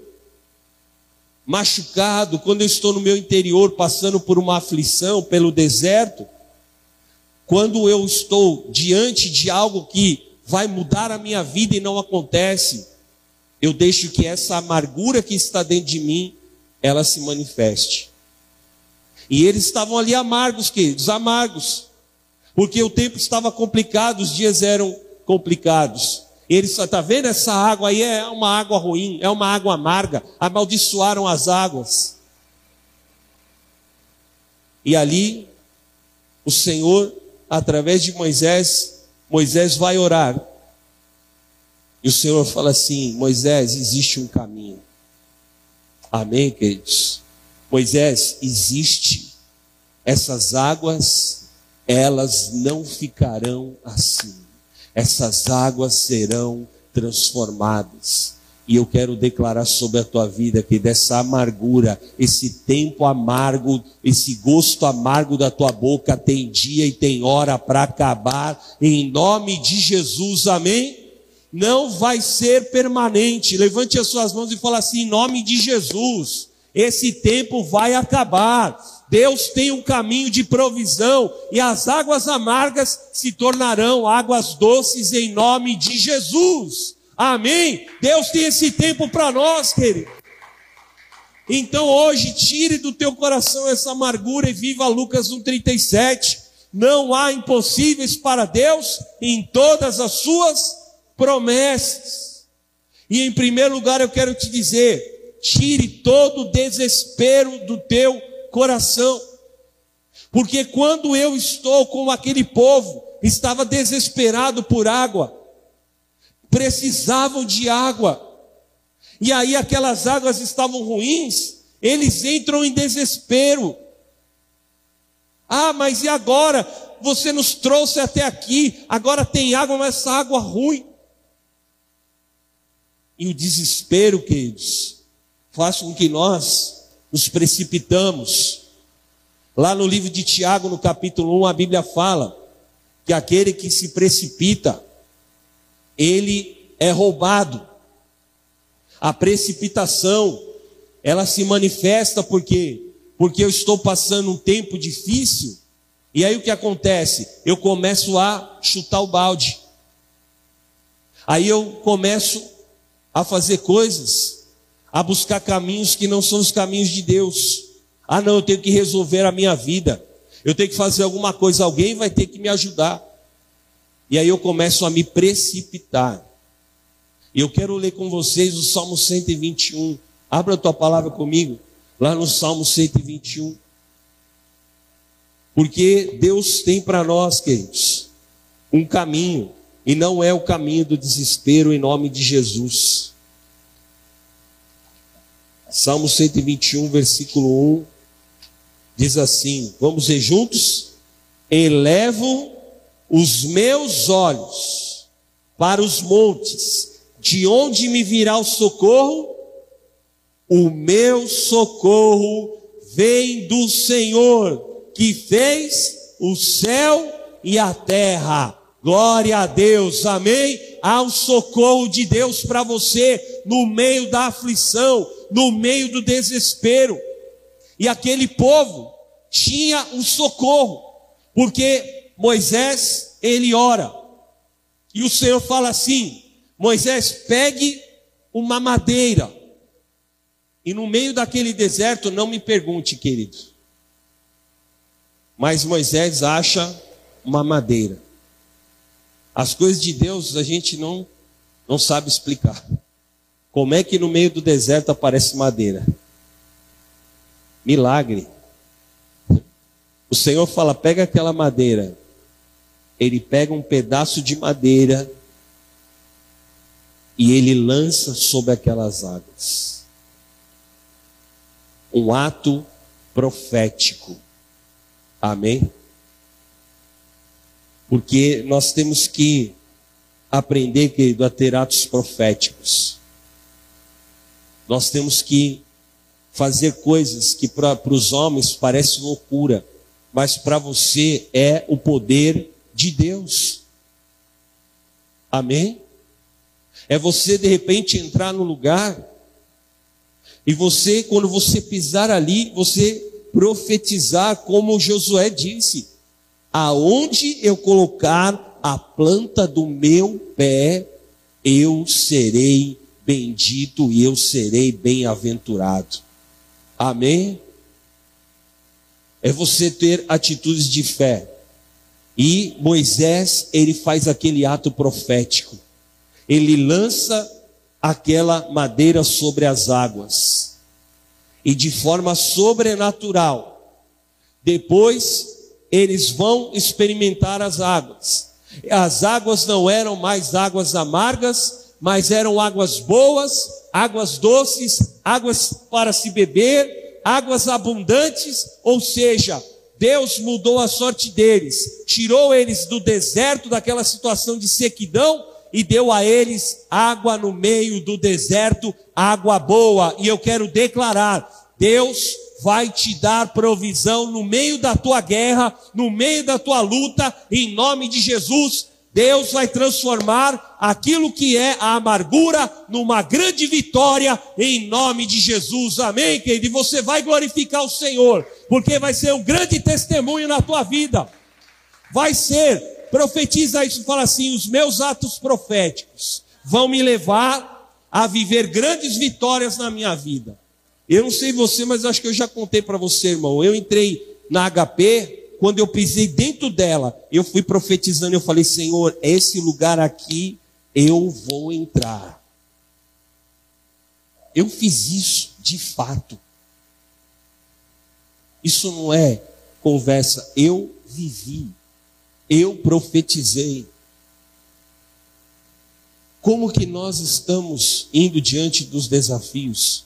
machucado, quando eu estou no meu interior passando por uma aflição, pelo deserto, quando eu estou diante de algo que vai mudar a minha vida e não acontece, eu deixo que essa amargura que está dentro de mim, ela se manifeste. E eles estavam ali amargos, queridos, amargos. Porque o tempo estava complicado, os dias eram complicados. Eles, está vendo essa água aí? É uma água ruim, é uma água amarga. Amaldiçoaram as águas. E ali, o Senhor, através de Moisés, Moisés vai orar. E o Senhor fala assim: Moisés, existe um caminho. Amém, queridos? Moisés, existe. Essas águas, elas não ficarão assim. Essas águas serão transformadas. E eu quero declarar sobre a tua vida que dessa amargura, esse tempo amargo, esse gosto amargo da tua boca tem dia e tem hora para acabar, em nome de Jesus, amém? não vai ser permanente. Levante as suas mãos e fala assim: em nome de Jesus, esse tempo vai acabar. Deus tem um caminho de provisão e as águas amargas se tornarão águas doces em nome de Jesus. Amém? Deus tem esse tempo para nós, querido. Então hoje tire do teu coração essa amargura e viva Lucas 1:37. Não há impossíveis para Deus em todas as suas promessas. E em primeiro lugar eu quero te dizer: tire todo o desespero do teu coração. Porque quando eu estou com aquele povo, estava desesperado por água, precisavam de água, e aí aquelas águas estavam ruins, eles entram em desespero. Ah, mas e agora? Você nos trouxe até aqui, agora tem água, mas essa água ruim. E o desespero, queridos, faz com que nós nos precipitamos. Lá no livro de Tiago, no capítulo 1, a Bíblia fala que aquele que se precipita, ele é roubado. A precipitação, ela se manifesta porque porque eu estou passando um tempo difícil. E aí o que acontece? Eu começo a chutar o balde. Aí eu começo a fazer coisas, a buscar caminhos que não são os caminhos de Deus. Ah, não, eu tenho que resolver a minha vida. Eu tenho que fazer alguma coisa, alguém vai ter que me ajudar. E aí eu começo a me precipitar. E eu quero ler com vocês o Salmo 121. Abra a tua palavra comigo, lá no Salmo 121. Porque Deus tem para nós, queridos, um caminho, e não é o caminho do desespero em nome de Jesus. Salmo 121, versículo 1, diz assim: Vamos ver juntos? Elevo os meus olhos para os montes, de onde me virá o socorro? O meu socorro vem do Senhor que fez o céu e a terra. Glória a Deus, amém? Há um socorro de Deus para você no meio da aflição, no meio do desespero. E aquele povo tinha um socorro, porque Moisés, ele ora. E o Senhor fala assim: Moisés, pegue uma madeira. E no meio daquele deserto, não me pergunte, querido, mas Moisés acha uma madeira. As coisas de Deus a gente não, não sabe explicar. Como é que no meio do deserto aparece madeira? Milagre. O Senhor fala: pega aquela madeira. Ele pega um pedaço de madeira e ele lança sobre aquelas águas. Um ato profético. Amém? Porque nós temos que aprender, querido, a ter atos proféticos. Nós temos que fazer coisas que para os homens parece loucura, mas para você é o poder de Deus. Amém? É você de repente entrar no lugar e você, quando você pisar ali, você profetizar, como Josué disse: aonde eu colocar a planta do meu pé, eu serei bendito e eu serei bem-aventurado. Amém? É você ter atitudes de fé. E Moisés, ele faz aquele ato profético. Ele lança aquela madeira sobre as águas e de forma sobrenatural. Depois eles vão experimentar as águas. As águas não eram mais águas amargas, mas eram águas boas, águas doces, águas para se beber, águas abundantes, ou seja, Deus mudou a sorte deles, tirou eles do deserto, daquela situação de sequidão, e deu a eles água no meio do deserto, água boa. E eu quero declarar: Deus vai te dar provisão no meio da tua guerra, no meio da tua luta, em nome de Jesus. Deus vai transformar aquilo que é a amargura numa grande vitória em nome de Jesus. Amém, querido? E você vai glorificar o Senhor, porque vai ser um grande testemunho na tua vida. Vai ser Profetiza isso, fala assim: os meus atos proféticos vão me levar a viver grandes vitórias na minha vida. Eu não sei você, mas acho que eu já contei para você, irmão. Eu entrei na HP, quando eu pisei dentro dela, eu fui profetizando, eu falei: Senhor, esse lugar aqui eu vou entrar. Eu fiz isso de fato. Isso não é conversa, eu vivi. Eu profetizei. Como que nós estamos indo diante dos desafios?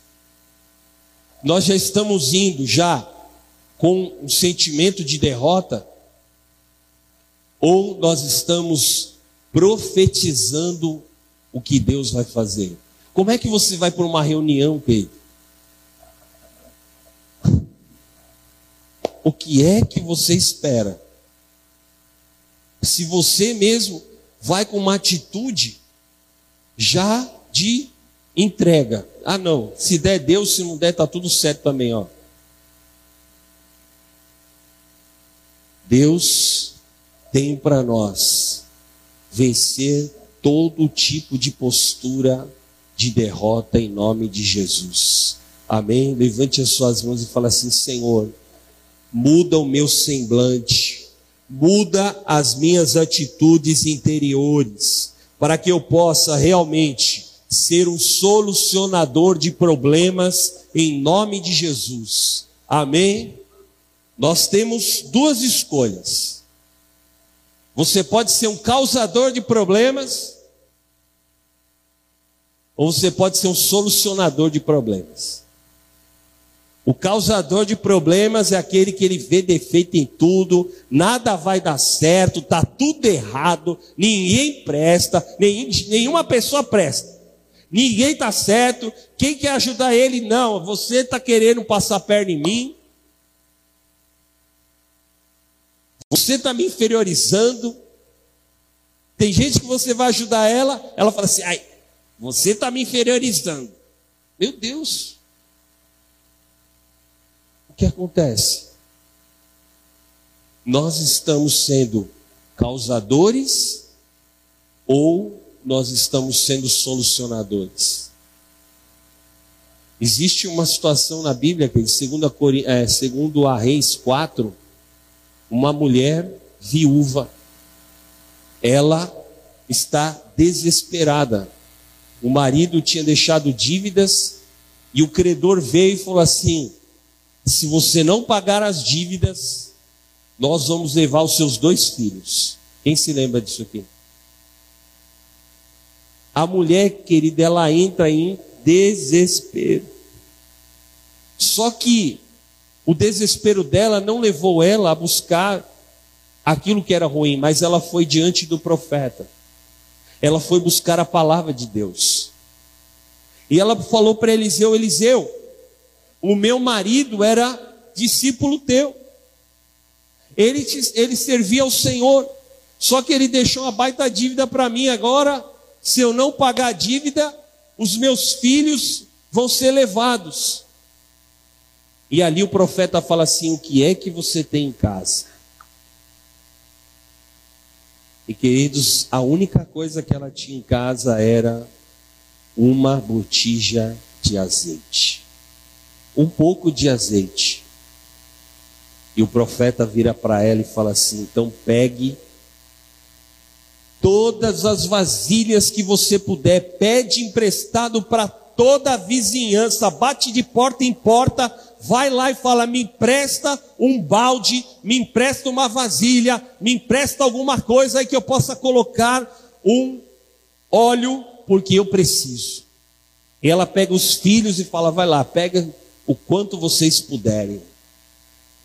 Nós já estamos indo já com um sentimento de derrota? Ou nós estamos profetizando o que Deus vai fazer? Como é que você vai para uma reunião, Pedro? O que é que você espera? se você mesmo vai com uma atitude já de entrega. Ah, não, se der Deus, se não der, está tudo certo também, ó. Deus tem para nós vencer todo tipo de postura de derrota em nome de Jesus. Amém? Levante as suas mãos e fale assim: Senhor, muda o meu semblante muda as minhas atitudes interiores, para que eu possa realmente ser um solucionador de problemas em nome de Jesus. Amém? Nós temos duas escolhas. Você pode ser um causador de problemas, ou você pode ser um solucionador de problemas. O causador de problemas é aquele que ele vê defeito em tudo, nada vai dar certo, tá tudo errado, ninguém presta, nenhuma pessoa presta. Ninguém está certo. Quem quer ajudar ele? Não. Você está querendo passar perna em mim. Você está me inferiorizando. Tem gente que você vai ajudar ela, ela fala assim: ai, você está me inferiorizando. Meu Deus. O que acontece? Nós estamos sendo causadores ou nós estamos sendo solucionadores. Existe uma situação na Bíblia, que segundo, é, segundo a Reis 4, uma mulher viúva, ela está desesperada. O marido tinha deixado dívidas e o credor veio e falou assim: se você não pagar as dívidas, nós vamos levar os seus dois filhos. Quem se lembra disso aqui? A mulher, querida, ela entra em desespero. Só que o desespero dela não levou ela a buscar aquilo que era ruim, mas ela foi diante do profeta. Ela foi buscar a palavra de Deus. E ela falou para Eliseu: Eliseu, o meu marido era discípulo teu. Ele, te, ele servia ao Senhor. Só que ele deixou uma baita dívida para mim agora se eu não pagar a dívida, os meus filhos vão ser levados. E ali o profeta fala assim: o que é que você tem em casa? E queridos, a única coisa que ela tinha em casa era uma botija de azeite. Um pouco de azeite. E o profeta vira para ela e fala assim: então pegue todas as vasilhas que você puder, pede emprestado para toda a vizinhança, bate de porta em porta, vai lá e fala: me empresta um balde, me empresta uma vasilha, me empresta alguma coisa aí que eu possa colocar um óleo, porque eu preciso. E ela pega os filhos e fala: vai lá, pega o quanto vocês puderem.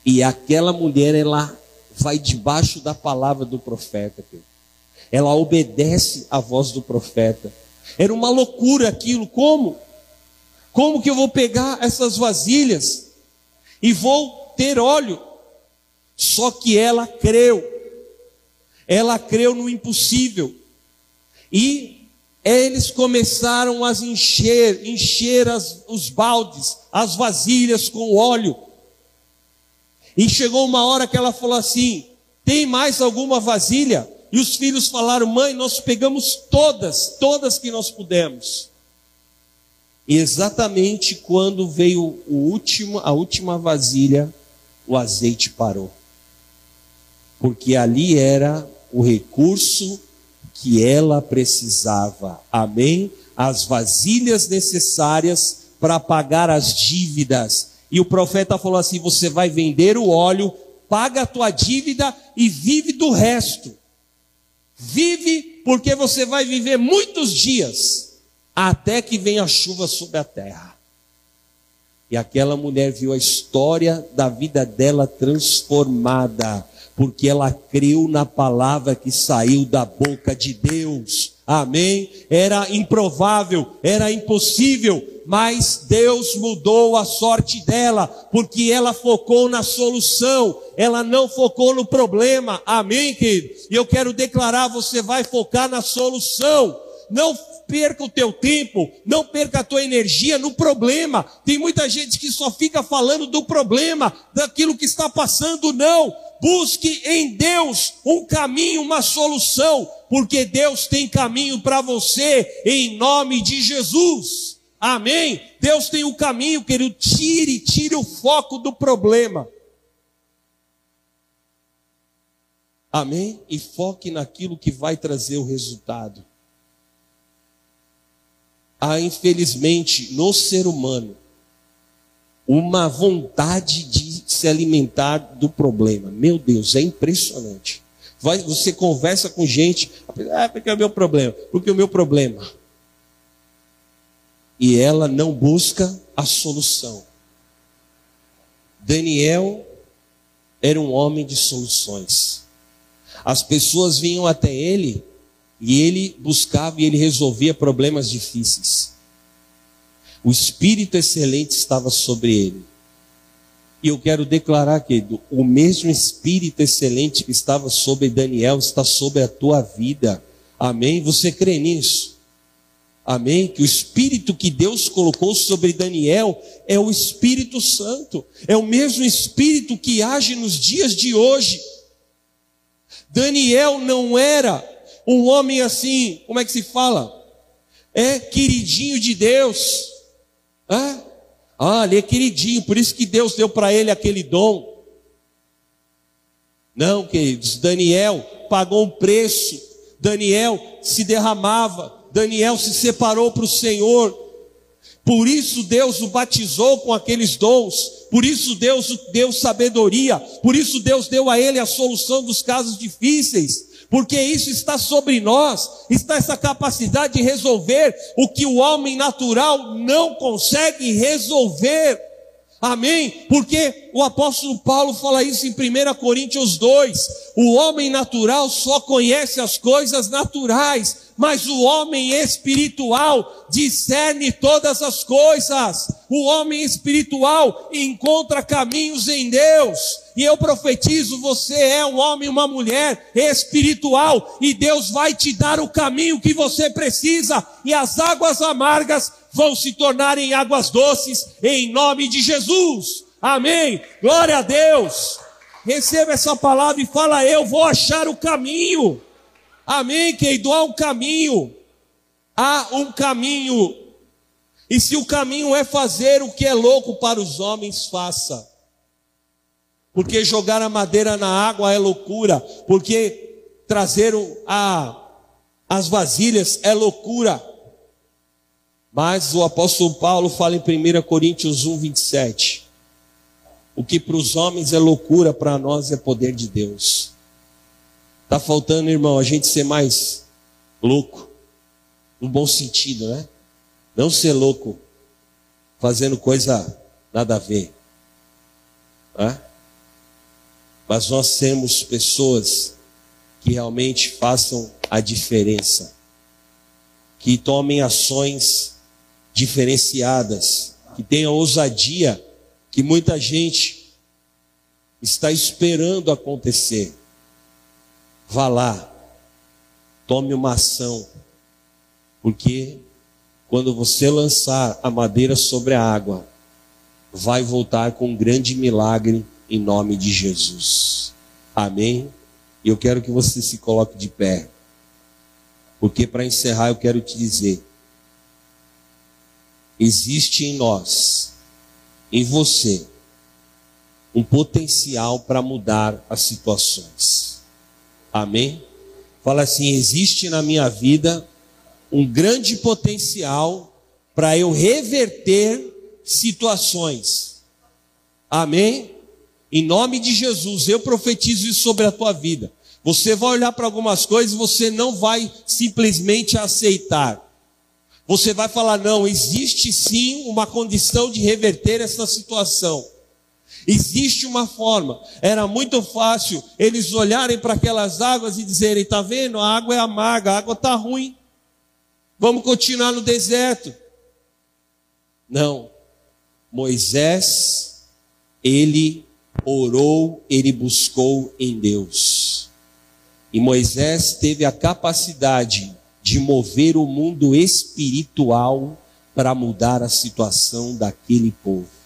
E aquela mulher, ela vai debaixo da palavra do profeta. Ela obedece à voz do profeta. Era uma loucura aquilo, como? Como que eu vou pegar essas vasilhas e vou ter óleo? Só que ela creu, ela creu no impossível, e eles começaram a encher, encher as, os baldes, as vasilhas com óleo. E chegou uma hora que ela falou assim: tem mais alguma vasilha? E os filhos falaram: Mãe, nós pegamos todas, todas que nós pudemos. E exatamente quando veio o último, a última vasilha, o azeite parou. Porque ali era o recurso que ela precisava. Amém? As vasilhas necessárias para pagar as dívidas. E o profeta falou assim: você vai vender o óleo, paga a tua dívida e vive do resto. Vive porque você vai viver muitos dias até que venha a chuva sobre a terra. E aquela mulher viu a história da vida dela transformada, porque ela creu na palavra que saiu da boca de Deus. Amém? Era improvável, era impossível, mas Deus mudou a sorte dela, porque ela focou na solução, ela não focou no problema. Amém, querido? E eu quero declarar: você vai focar na solução. Não perca o teu tempo, não perca a tua energia no problema. Tem muita gente que só fica falando do problema, daquilo que está passando, não. Busque em Deus um caminho, uma solução, porque Deus tem caminho para você, em nome de Jesus. Amém? Deus tem o um caminho, querido. Tire, tire o foco do problema. Amém? E foque naquilo que vai trazer o resultado. há infelizmente no ser humano uma vontade de se alimentar do problema. Meu Deus, é impressionante. Vai, você conversa com gente, ah, porque é o meu problema, porque é o meu problema. E ela não busca a solução. Daniel era um homem de soluções. As pessoas vinham até ele e ele buscava e ele resolvia problemas difíceis. O Espírito excelente estava sobre ele. E eu quero declarar, querido, o mesmo Espírito excelente que estava sobre Daniel está sobre a tua vida. Amém? Você crê nisso? Amém? Que o Espírito que Deus colocou sobre Daniel é o Espírito Santo. É o mesmo Espírito que age nos dias de hoje. Daniel não era um homem assim, como é que se fala? É queridinho de Deus. É? Ah, ele é queridinho, por isso que Deus deu para ele aquele dom. Não, queridos, Daniel pagou um preço, Daniel se derramava, Daniel se separou para o Senhor. Por isso Deus o batizou com aqueles dons, por isso Deus deu sabedoria, por isso Deus deu a ele a solução dos casos difíceis porque isso está sobre nós, está essa capacidade de resolver o que o homem natural não consegue resolver. Amém? Porque o apóstolo Paulo fala isso em 1 Coríntios 2. O homem natural só conhece as coisas naturais, mas o homem espiritual discerne todas as coisas. O homem espiritual encontra caminhos em Deus. E eu profetizo: você é um homem, uma mulher espiritual, e Deus vai te dar o caminho que você precisa, e as águas amargas vão se tornar em águas doces, em nome de Jesus. Amém. Glória a Deus. Receba essa palavra e fala: Eu vou achar o caminho. Amém, querido? Há um caminho. Há um caminho. E se o caminho é fazer o que é louco para os homens, faça. Porque jogar a madeira na água é loucura. Porque trazer a, as vasilhas é loucura. Mas o apóstolo Paulo fala em 1 Coríntios 1, 27. O que para os homens é loucura, para nós é poder de Deus. Está faltando, irmão, a gente ser mais louco, no bom sentido, né? Não ser louco, fazendo coisa nada a ver. Né? Mas nós sermos pessoas que realmente façam a diferença, que tomem ações diferenciadas, que tenham ousadia que muita gente está esperando acontecer. Vá lá, tome uma ação, porque quando você lançar a madeira sobre a água, vai voltar com um grande milagre em nome de Jesus. Amém? Eu quero que você se coloque de pé, porque para encerrar eu quero te dizer: existe em nós, em você, um potencial para mudar as situações. Amém? Fala assim: existe na minha vida um grande potencial para eu reverter situações. Amém? Em nome de Jesus, eu profetizo isso sobre a tua vida. Você vai olhar para algumas coisas e você não vai simplesmente aceitar. Você vai falar: não, existe sim uma condição de reverter essa situação. Existe uma forma. Era muito fácil eles olharem para aquelas águas e dizerem: "Tá vendo? A água é amarga, a água tá ruim. Vamos continuar no deserto." Não. Moisés ele orou, ele buscou em Deus. E Moisés teve a capacidade de mover o mundo espiritual para mudar a situação daquele povo.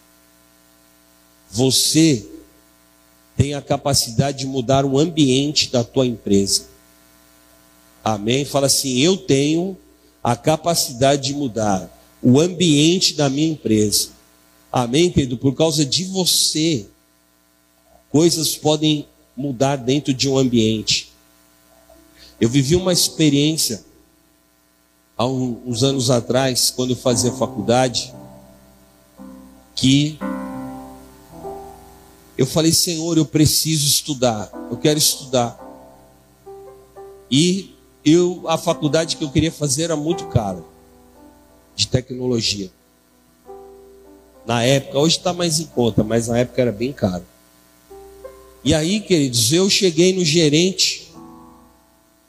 Você tem a capacidade de mudar o ambiente da tua empresa. Amém? Fala assim: eu tenho a capacidade de mudar o ambiente da minha empresa. Amém, querido? Por causa de você, coisas podem mudar dentro de um ambiente. Eu vivi uma experiência há uns anos atrás, quando eu fazia faculdade, que eu falei, Senhor, eu preciso estudar, eu quero estudar. E eu, a faculdade que eu queria fazer era muito cara, de tecnologia. Na época, hoje está mais em conta, mas na época era bem caro. E aí, queridos, eu cheguei no gerente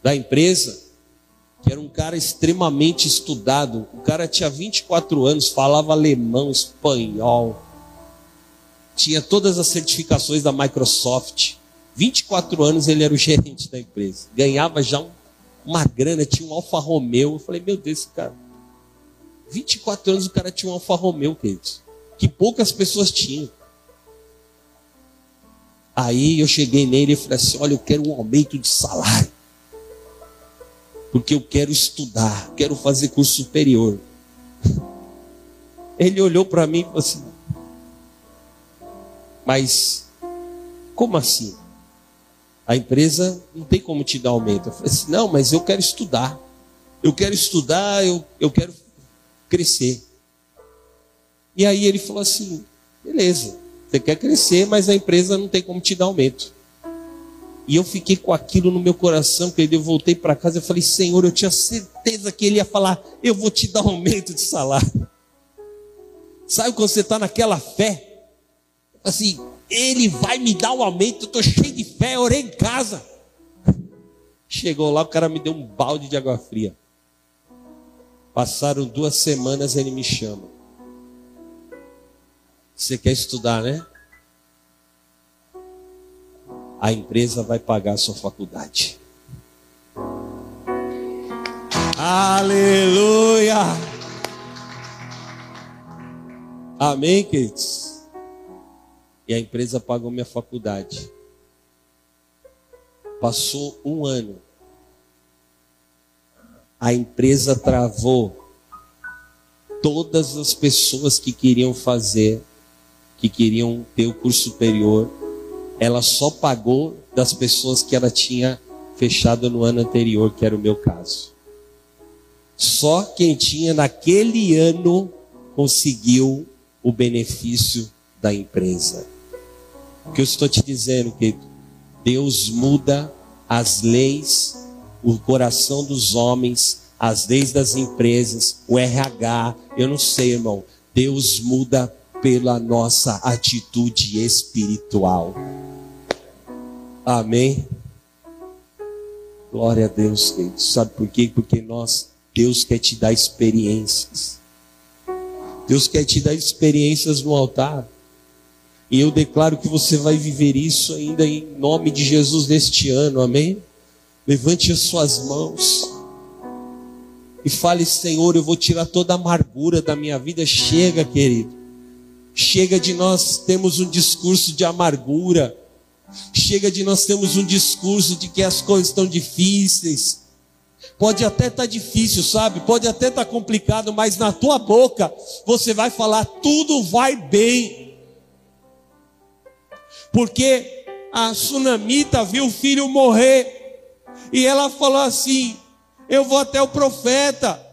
da empresa, que era um cara extremamente estudado. O cara tinha 24 anos, falava alemão, espanhol, tinha todas as certificações da Microsoft. 24 anos ele era o gerente da empresa. Ganhava já um- uma grana, tinha um Alfa Romeo. Eu falei, meu Deus, esse cara. 24 anos o cara tinha um Alfa Romeo, queridos. Que poucas pessoas tinham. Aí eu cheguei nele e falei assim: olha, eu quero um aumento de salário. Porque eu quero estudar, quero fazer curso superior. Ele olhou para mim e falou assim: Mas como assim? A empresa não tem como te dar aumento. Eu falei assim: Não, mas eu quero estudar. Eu quero estudar, eu, eu quero crescer. E aí ele falou assim: Beleza, você quer crescer, mas a empresa não tem como te dar aumento. E eu fiquei com aquilo no meu coração, que eu voltei para casa e falei: Senhor, eu tinha certeza que ele ia falar: Eu vou te dar aumento de salário. Sabe quando você está naquela fé? Assim, ele vai me dar um aumento, eu estou cheio de fé, eu orei em casa. Chegou lá, o cara me deu um balde de água fria. Passaram duas semanas, ele me chama. Você quer estudar, né? A empresa vai pagar a sua faculdade. Aleluia! Amém, queridos? E a empresa pagou minha faculdade. Passou um ano. A empresa travou todas as pessoas que queriam fazer, que queriam ter o curso superior. Ela só pagou das pessoas que ela tinha fechado no ano anterior, que era o meu caso. Só quem tinha naquele ano conseguiu o benefício da empresa. O que eu estou te dizendo, querido? Deus muda as leis, o coração dos homens, as leis das empresas, o RH, eu não sei, irmão. Deus muda pela nossa atitude espiritual. Amém? Glória a Deus, querido. Sabe por quê? Porque nós, Deus quer te dar experiências. Deus quer te dar experiências no altar. E eu declaro que você vai viver isso ainda em nome de Jesus neste ano, amém? Levante as suas mãos e fale: Senhor, eu vou tirar toda a amargura da minha vida. Chega, querido. Chega de nós termos um discurso de amargura. Chega de nós termos um discurso de que as coisas estão difíceis. Pode até estar difícil, sabe? Pode até estar complicado, mas na tua boca você vai falar: tudo vai bem. Porque a sunamita viu o filho morrer e ela falou assim: Eu vou até o profeta.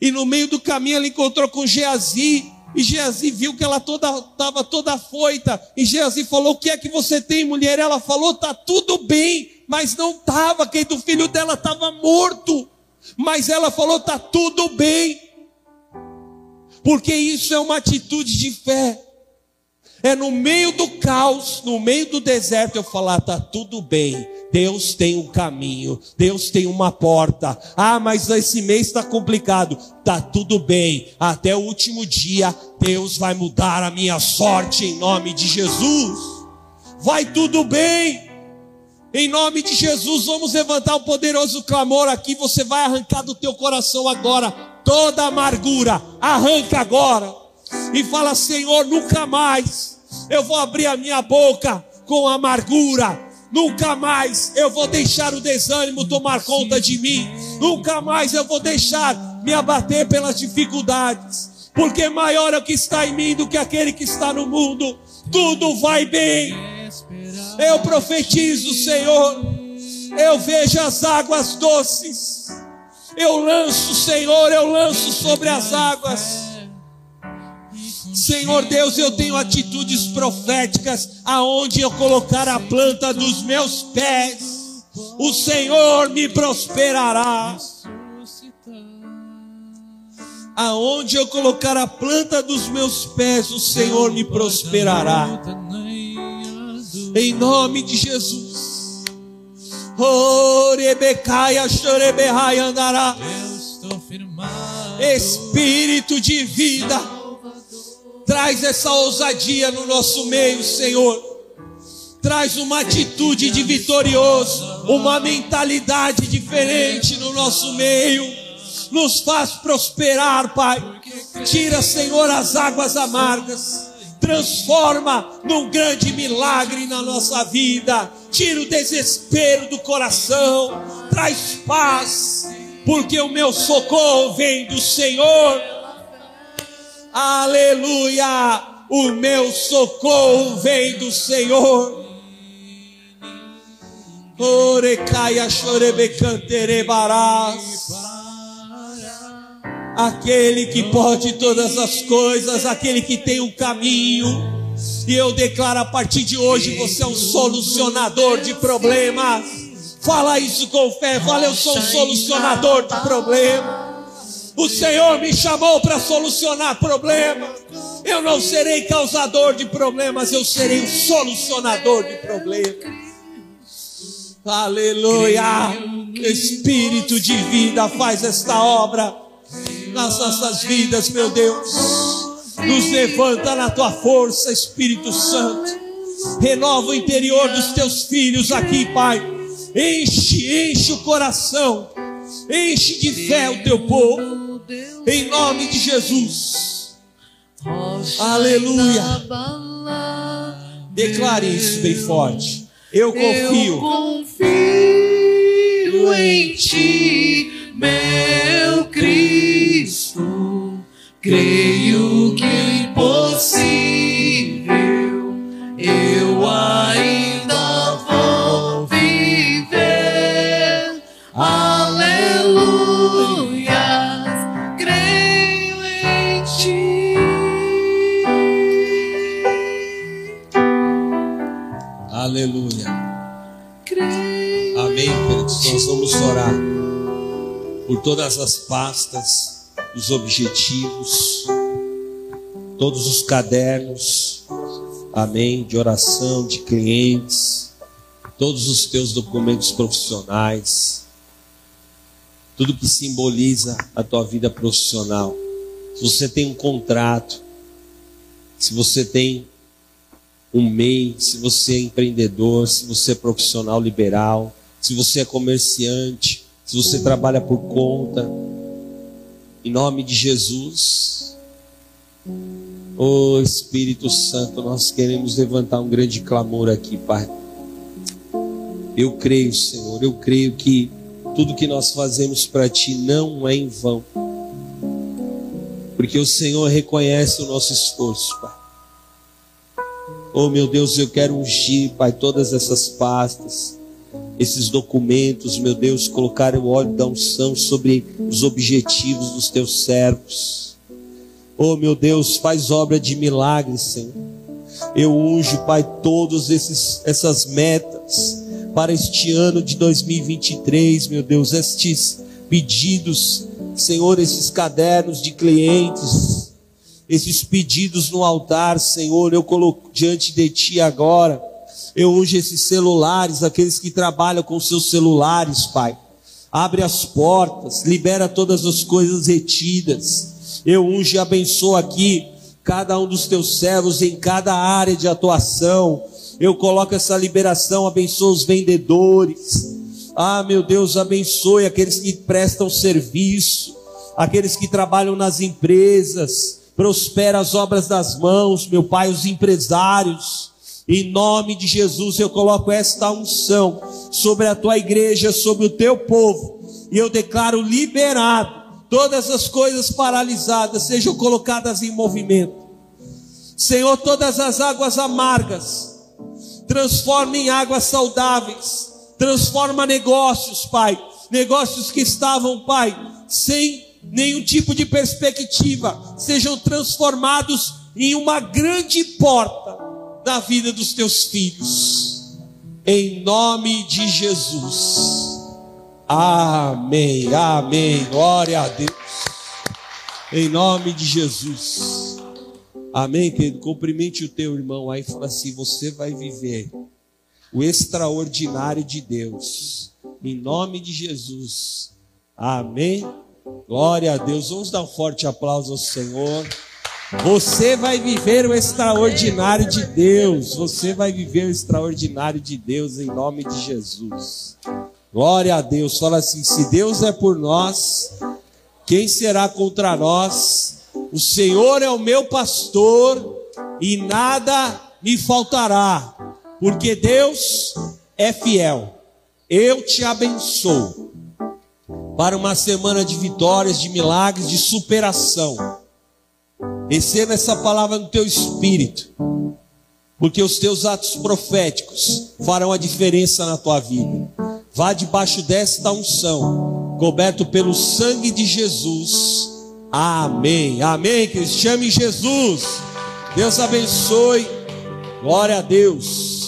E no meio do caminho ela encontrou com Geazi. E Geazi viu que ela toda estava toda foita. E Geazi falou: O que é que você tem, mulher? Ela falou: Tá tudo bem, mas não estava. Quem do filho dela estava morto. Mas ela falou: Tá tudo bem. Porque isso é uma atitude de fé. É no meio do caos, no meio do deserto, eu falar: Tá tudo bem. Deus tem um caminho, Deus tem uma porta. Ah, mas esse mês está complicado. Tá tudo bem. Até o último dia, Deus vai mudar a minha sorte em nome de Jesus. Vai tudo bem. Em nome de Jesus, vamos levantar um poderoso clamor aqui. Você vai arrancar do teu coração agora toda amargura. Arranca agora. E fala: Senhor, nunca mais eu vou abrir a minha boca com amargura. Nunca mais eu vou deixar o desânimo tomar conta de mim. Nunca mais eu vou deixar me abater pelas dificuldades. Porque maior é o que está em mim do que aquele que está no mundo. Tudo vai bem. Eu profetizo, Senhor. Eu vejo as águas doces. Eu lanço, Senhor, eu lanço sobre as águas. Senhor Deus, eu tenho atitudes proféticas aonde eu colocar a planta dos meus pés, o Senhor me prosperará. Aonde eu colocar a planta dos meus pés, o Senhor me prosperará. Em nome de Jesus. Orebecaia, choreberraia andará. Espírito de vida, traz essa ousadia no nosso meio, Senhor. Traz uma atitude de vitorioso, uma mentalidade diferente no nosso meio. Nos faz prosperar, Pai. Tira, Senhor, as águas amargas transforma num grande milagre na nossa vida, tira o desespero do coração, traz paz, porque o meu socorro vem do Senhor. Aleluia! O meu socorro vem do Senhor. Orecaia chorebecanterebarás. Aquele que pode todas as coisas, aquele que tem um caminho. E eu declaro a partir de hoje: você é um solucionador de problemas. Fala isso com fé. Fala, eu sou um solucionador de problemas. O Senhor me chamou para solucionar problemas. Eu não serei causador de problemas, eu serei um solucionador de problemas. Aleluia. Espírito de vida faz esta obra nas nossas vidas, meu Deus. Nos levanta na tua força, Espírito Santo. Renova o interior dos teus filhos aqui, Pai. Enche, enche o coração. Enche de fé o teu povo. Em nome de Jesus. Aleluia. Declare isso bem forte. Eu confio. Eu confio em ti, meu Cristo. Creio Nós vamos orar por todas as pastas, os objetivos, todos os cadernos, amém, de oração, de clientes, todos os teus documentos profissionais, tudo que simboliza a tua vida profissional. Se você tem um contrato, se você tem um MEI, se você é empreendedor, se você é profissional liberal, se você é comerciante, se você trabalha por conta, em nome de Jesus, oh Espírito Santo, nós queremos levantar um grande clamor aqui, Pai. Eu creio, Senhor, eu creio que tudo que nós fazemos para Ti não é em vão, porque o Senhor reconhece o nosso esforço, Pai. Oh meu Deus, eu quero ungir, Pai, todas essas pastas, esses documentos, meu Deus, colocar o óleo da unção sobre os objetivos dos teus servos. Oh meu Deus, faz obra de milagres, Senhor. Eu unjo, Pai, todas essas metas para este ano de 2023, meu Deus, estes pedidos, Senhor, esses cadernos de clientes, esses pedidos no altar, Senhor, eu coloco diante de Ti agora. Eu unjo esses celulares, aqueles que trabalham com seus celulares, Pai. Abre as portas, libera todas as coisas retidas. Eu unjo e abençoo aqui cada um dos teus servos em cada área de atuação. Eu coloco essa liberação, abençoo os vendedores. Ah, meu Deus, abençoe aqueles que prestam serviço, aqueles que trabalham nas empresas. Prospera as obras das mãos, meu Pai, os empresários. Em nome de Jesus, eu coloco esta unção sobre a tua igreja, sobre o teu povo, e eu declaro liberado. Todas as coisas paralisadas sejam colocadas em movimento. Senhor, todas as águas amargas, transforma em águas saudáveis, transforma negócios, Pai, negócios que estavam, Pai, sem nenhum tipo de perspectiva, sejam transformados em uma grande porta na vida dos teus filhos. Em nome de Jesus. Amém. Amém. Glória a Deus. Em nome de Jesus. Amém, querido. Cumprimente o teu irmão aí e fala assim: você vai viver o extraordinário de Deus. Em nome de Jesus. Amém. Glória a Deus. Vamos dar um forte aplauso ao Senhor. Você vai viver o extraordinário de Deus. Você vai viver o extraordinário de Deus em nome de Jesus. Glória a Deus. Fala assim: se Deus é por nós, quem será contra nós? O Senhor é o meu pastor e nada me faltará, porque Deus é fiel. Eu te abençoo para uma semana de vitórias, de milagres, de superação. Receba essa palavra no teu espírito, porque os teus atos proféticos farão a diferença na tua vida. Vá debaixo desta unção, coberto pelo sangue de Jesus. Amém. Amém. Que chame Jesus. Deus abençoe. Glória a Deus.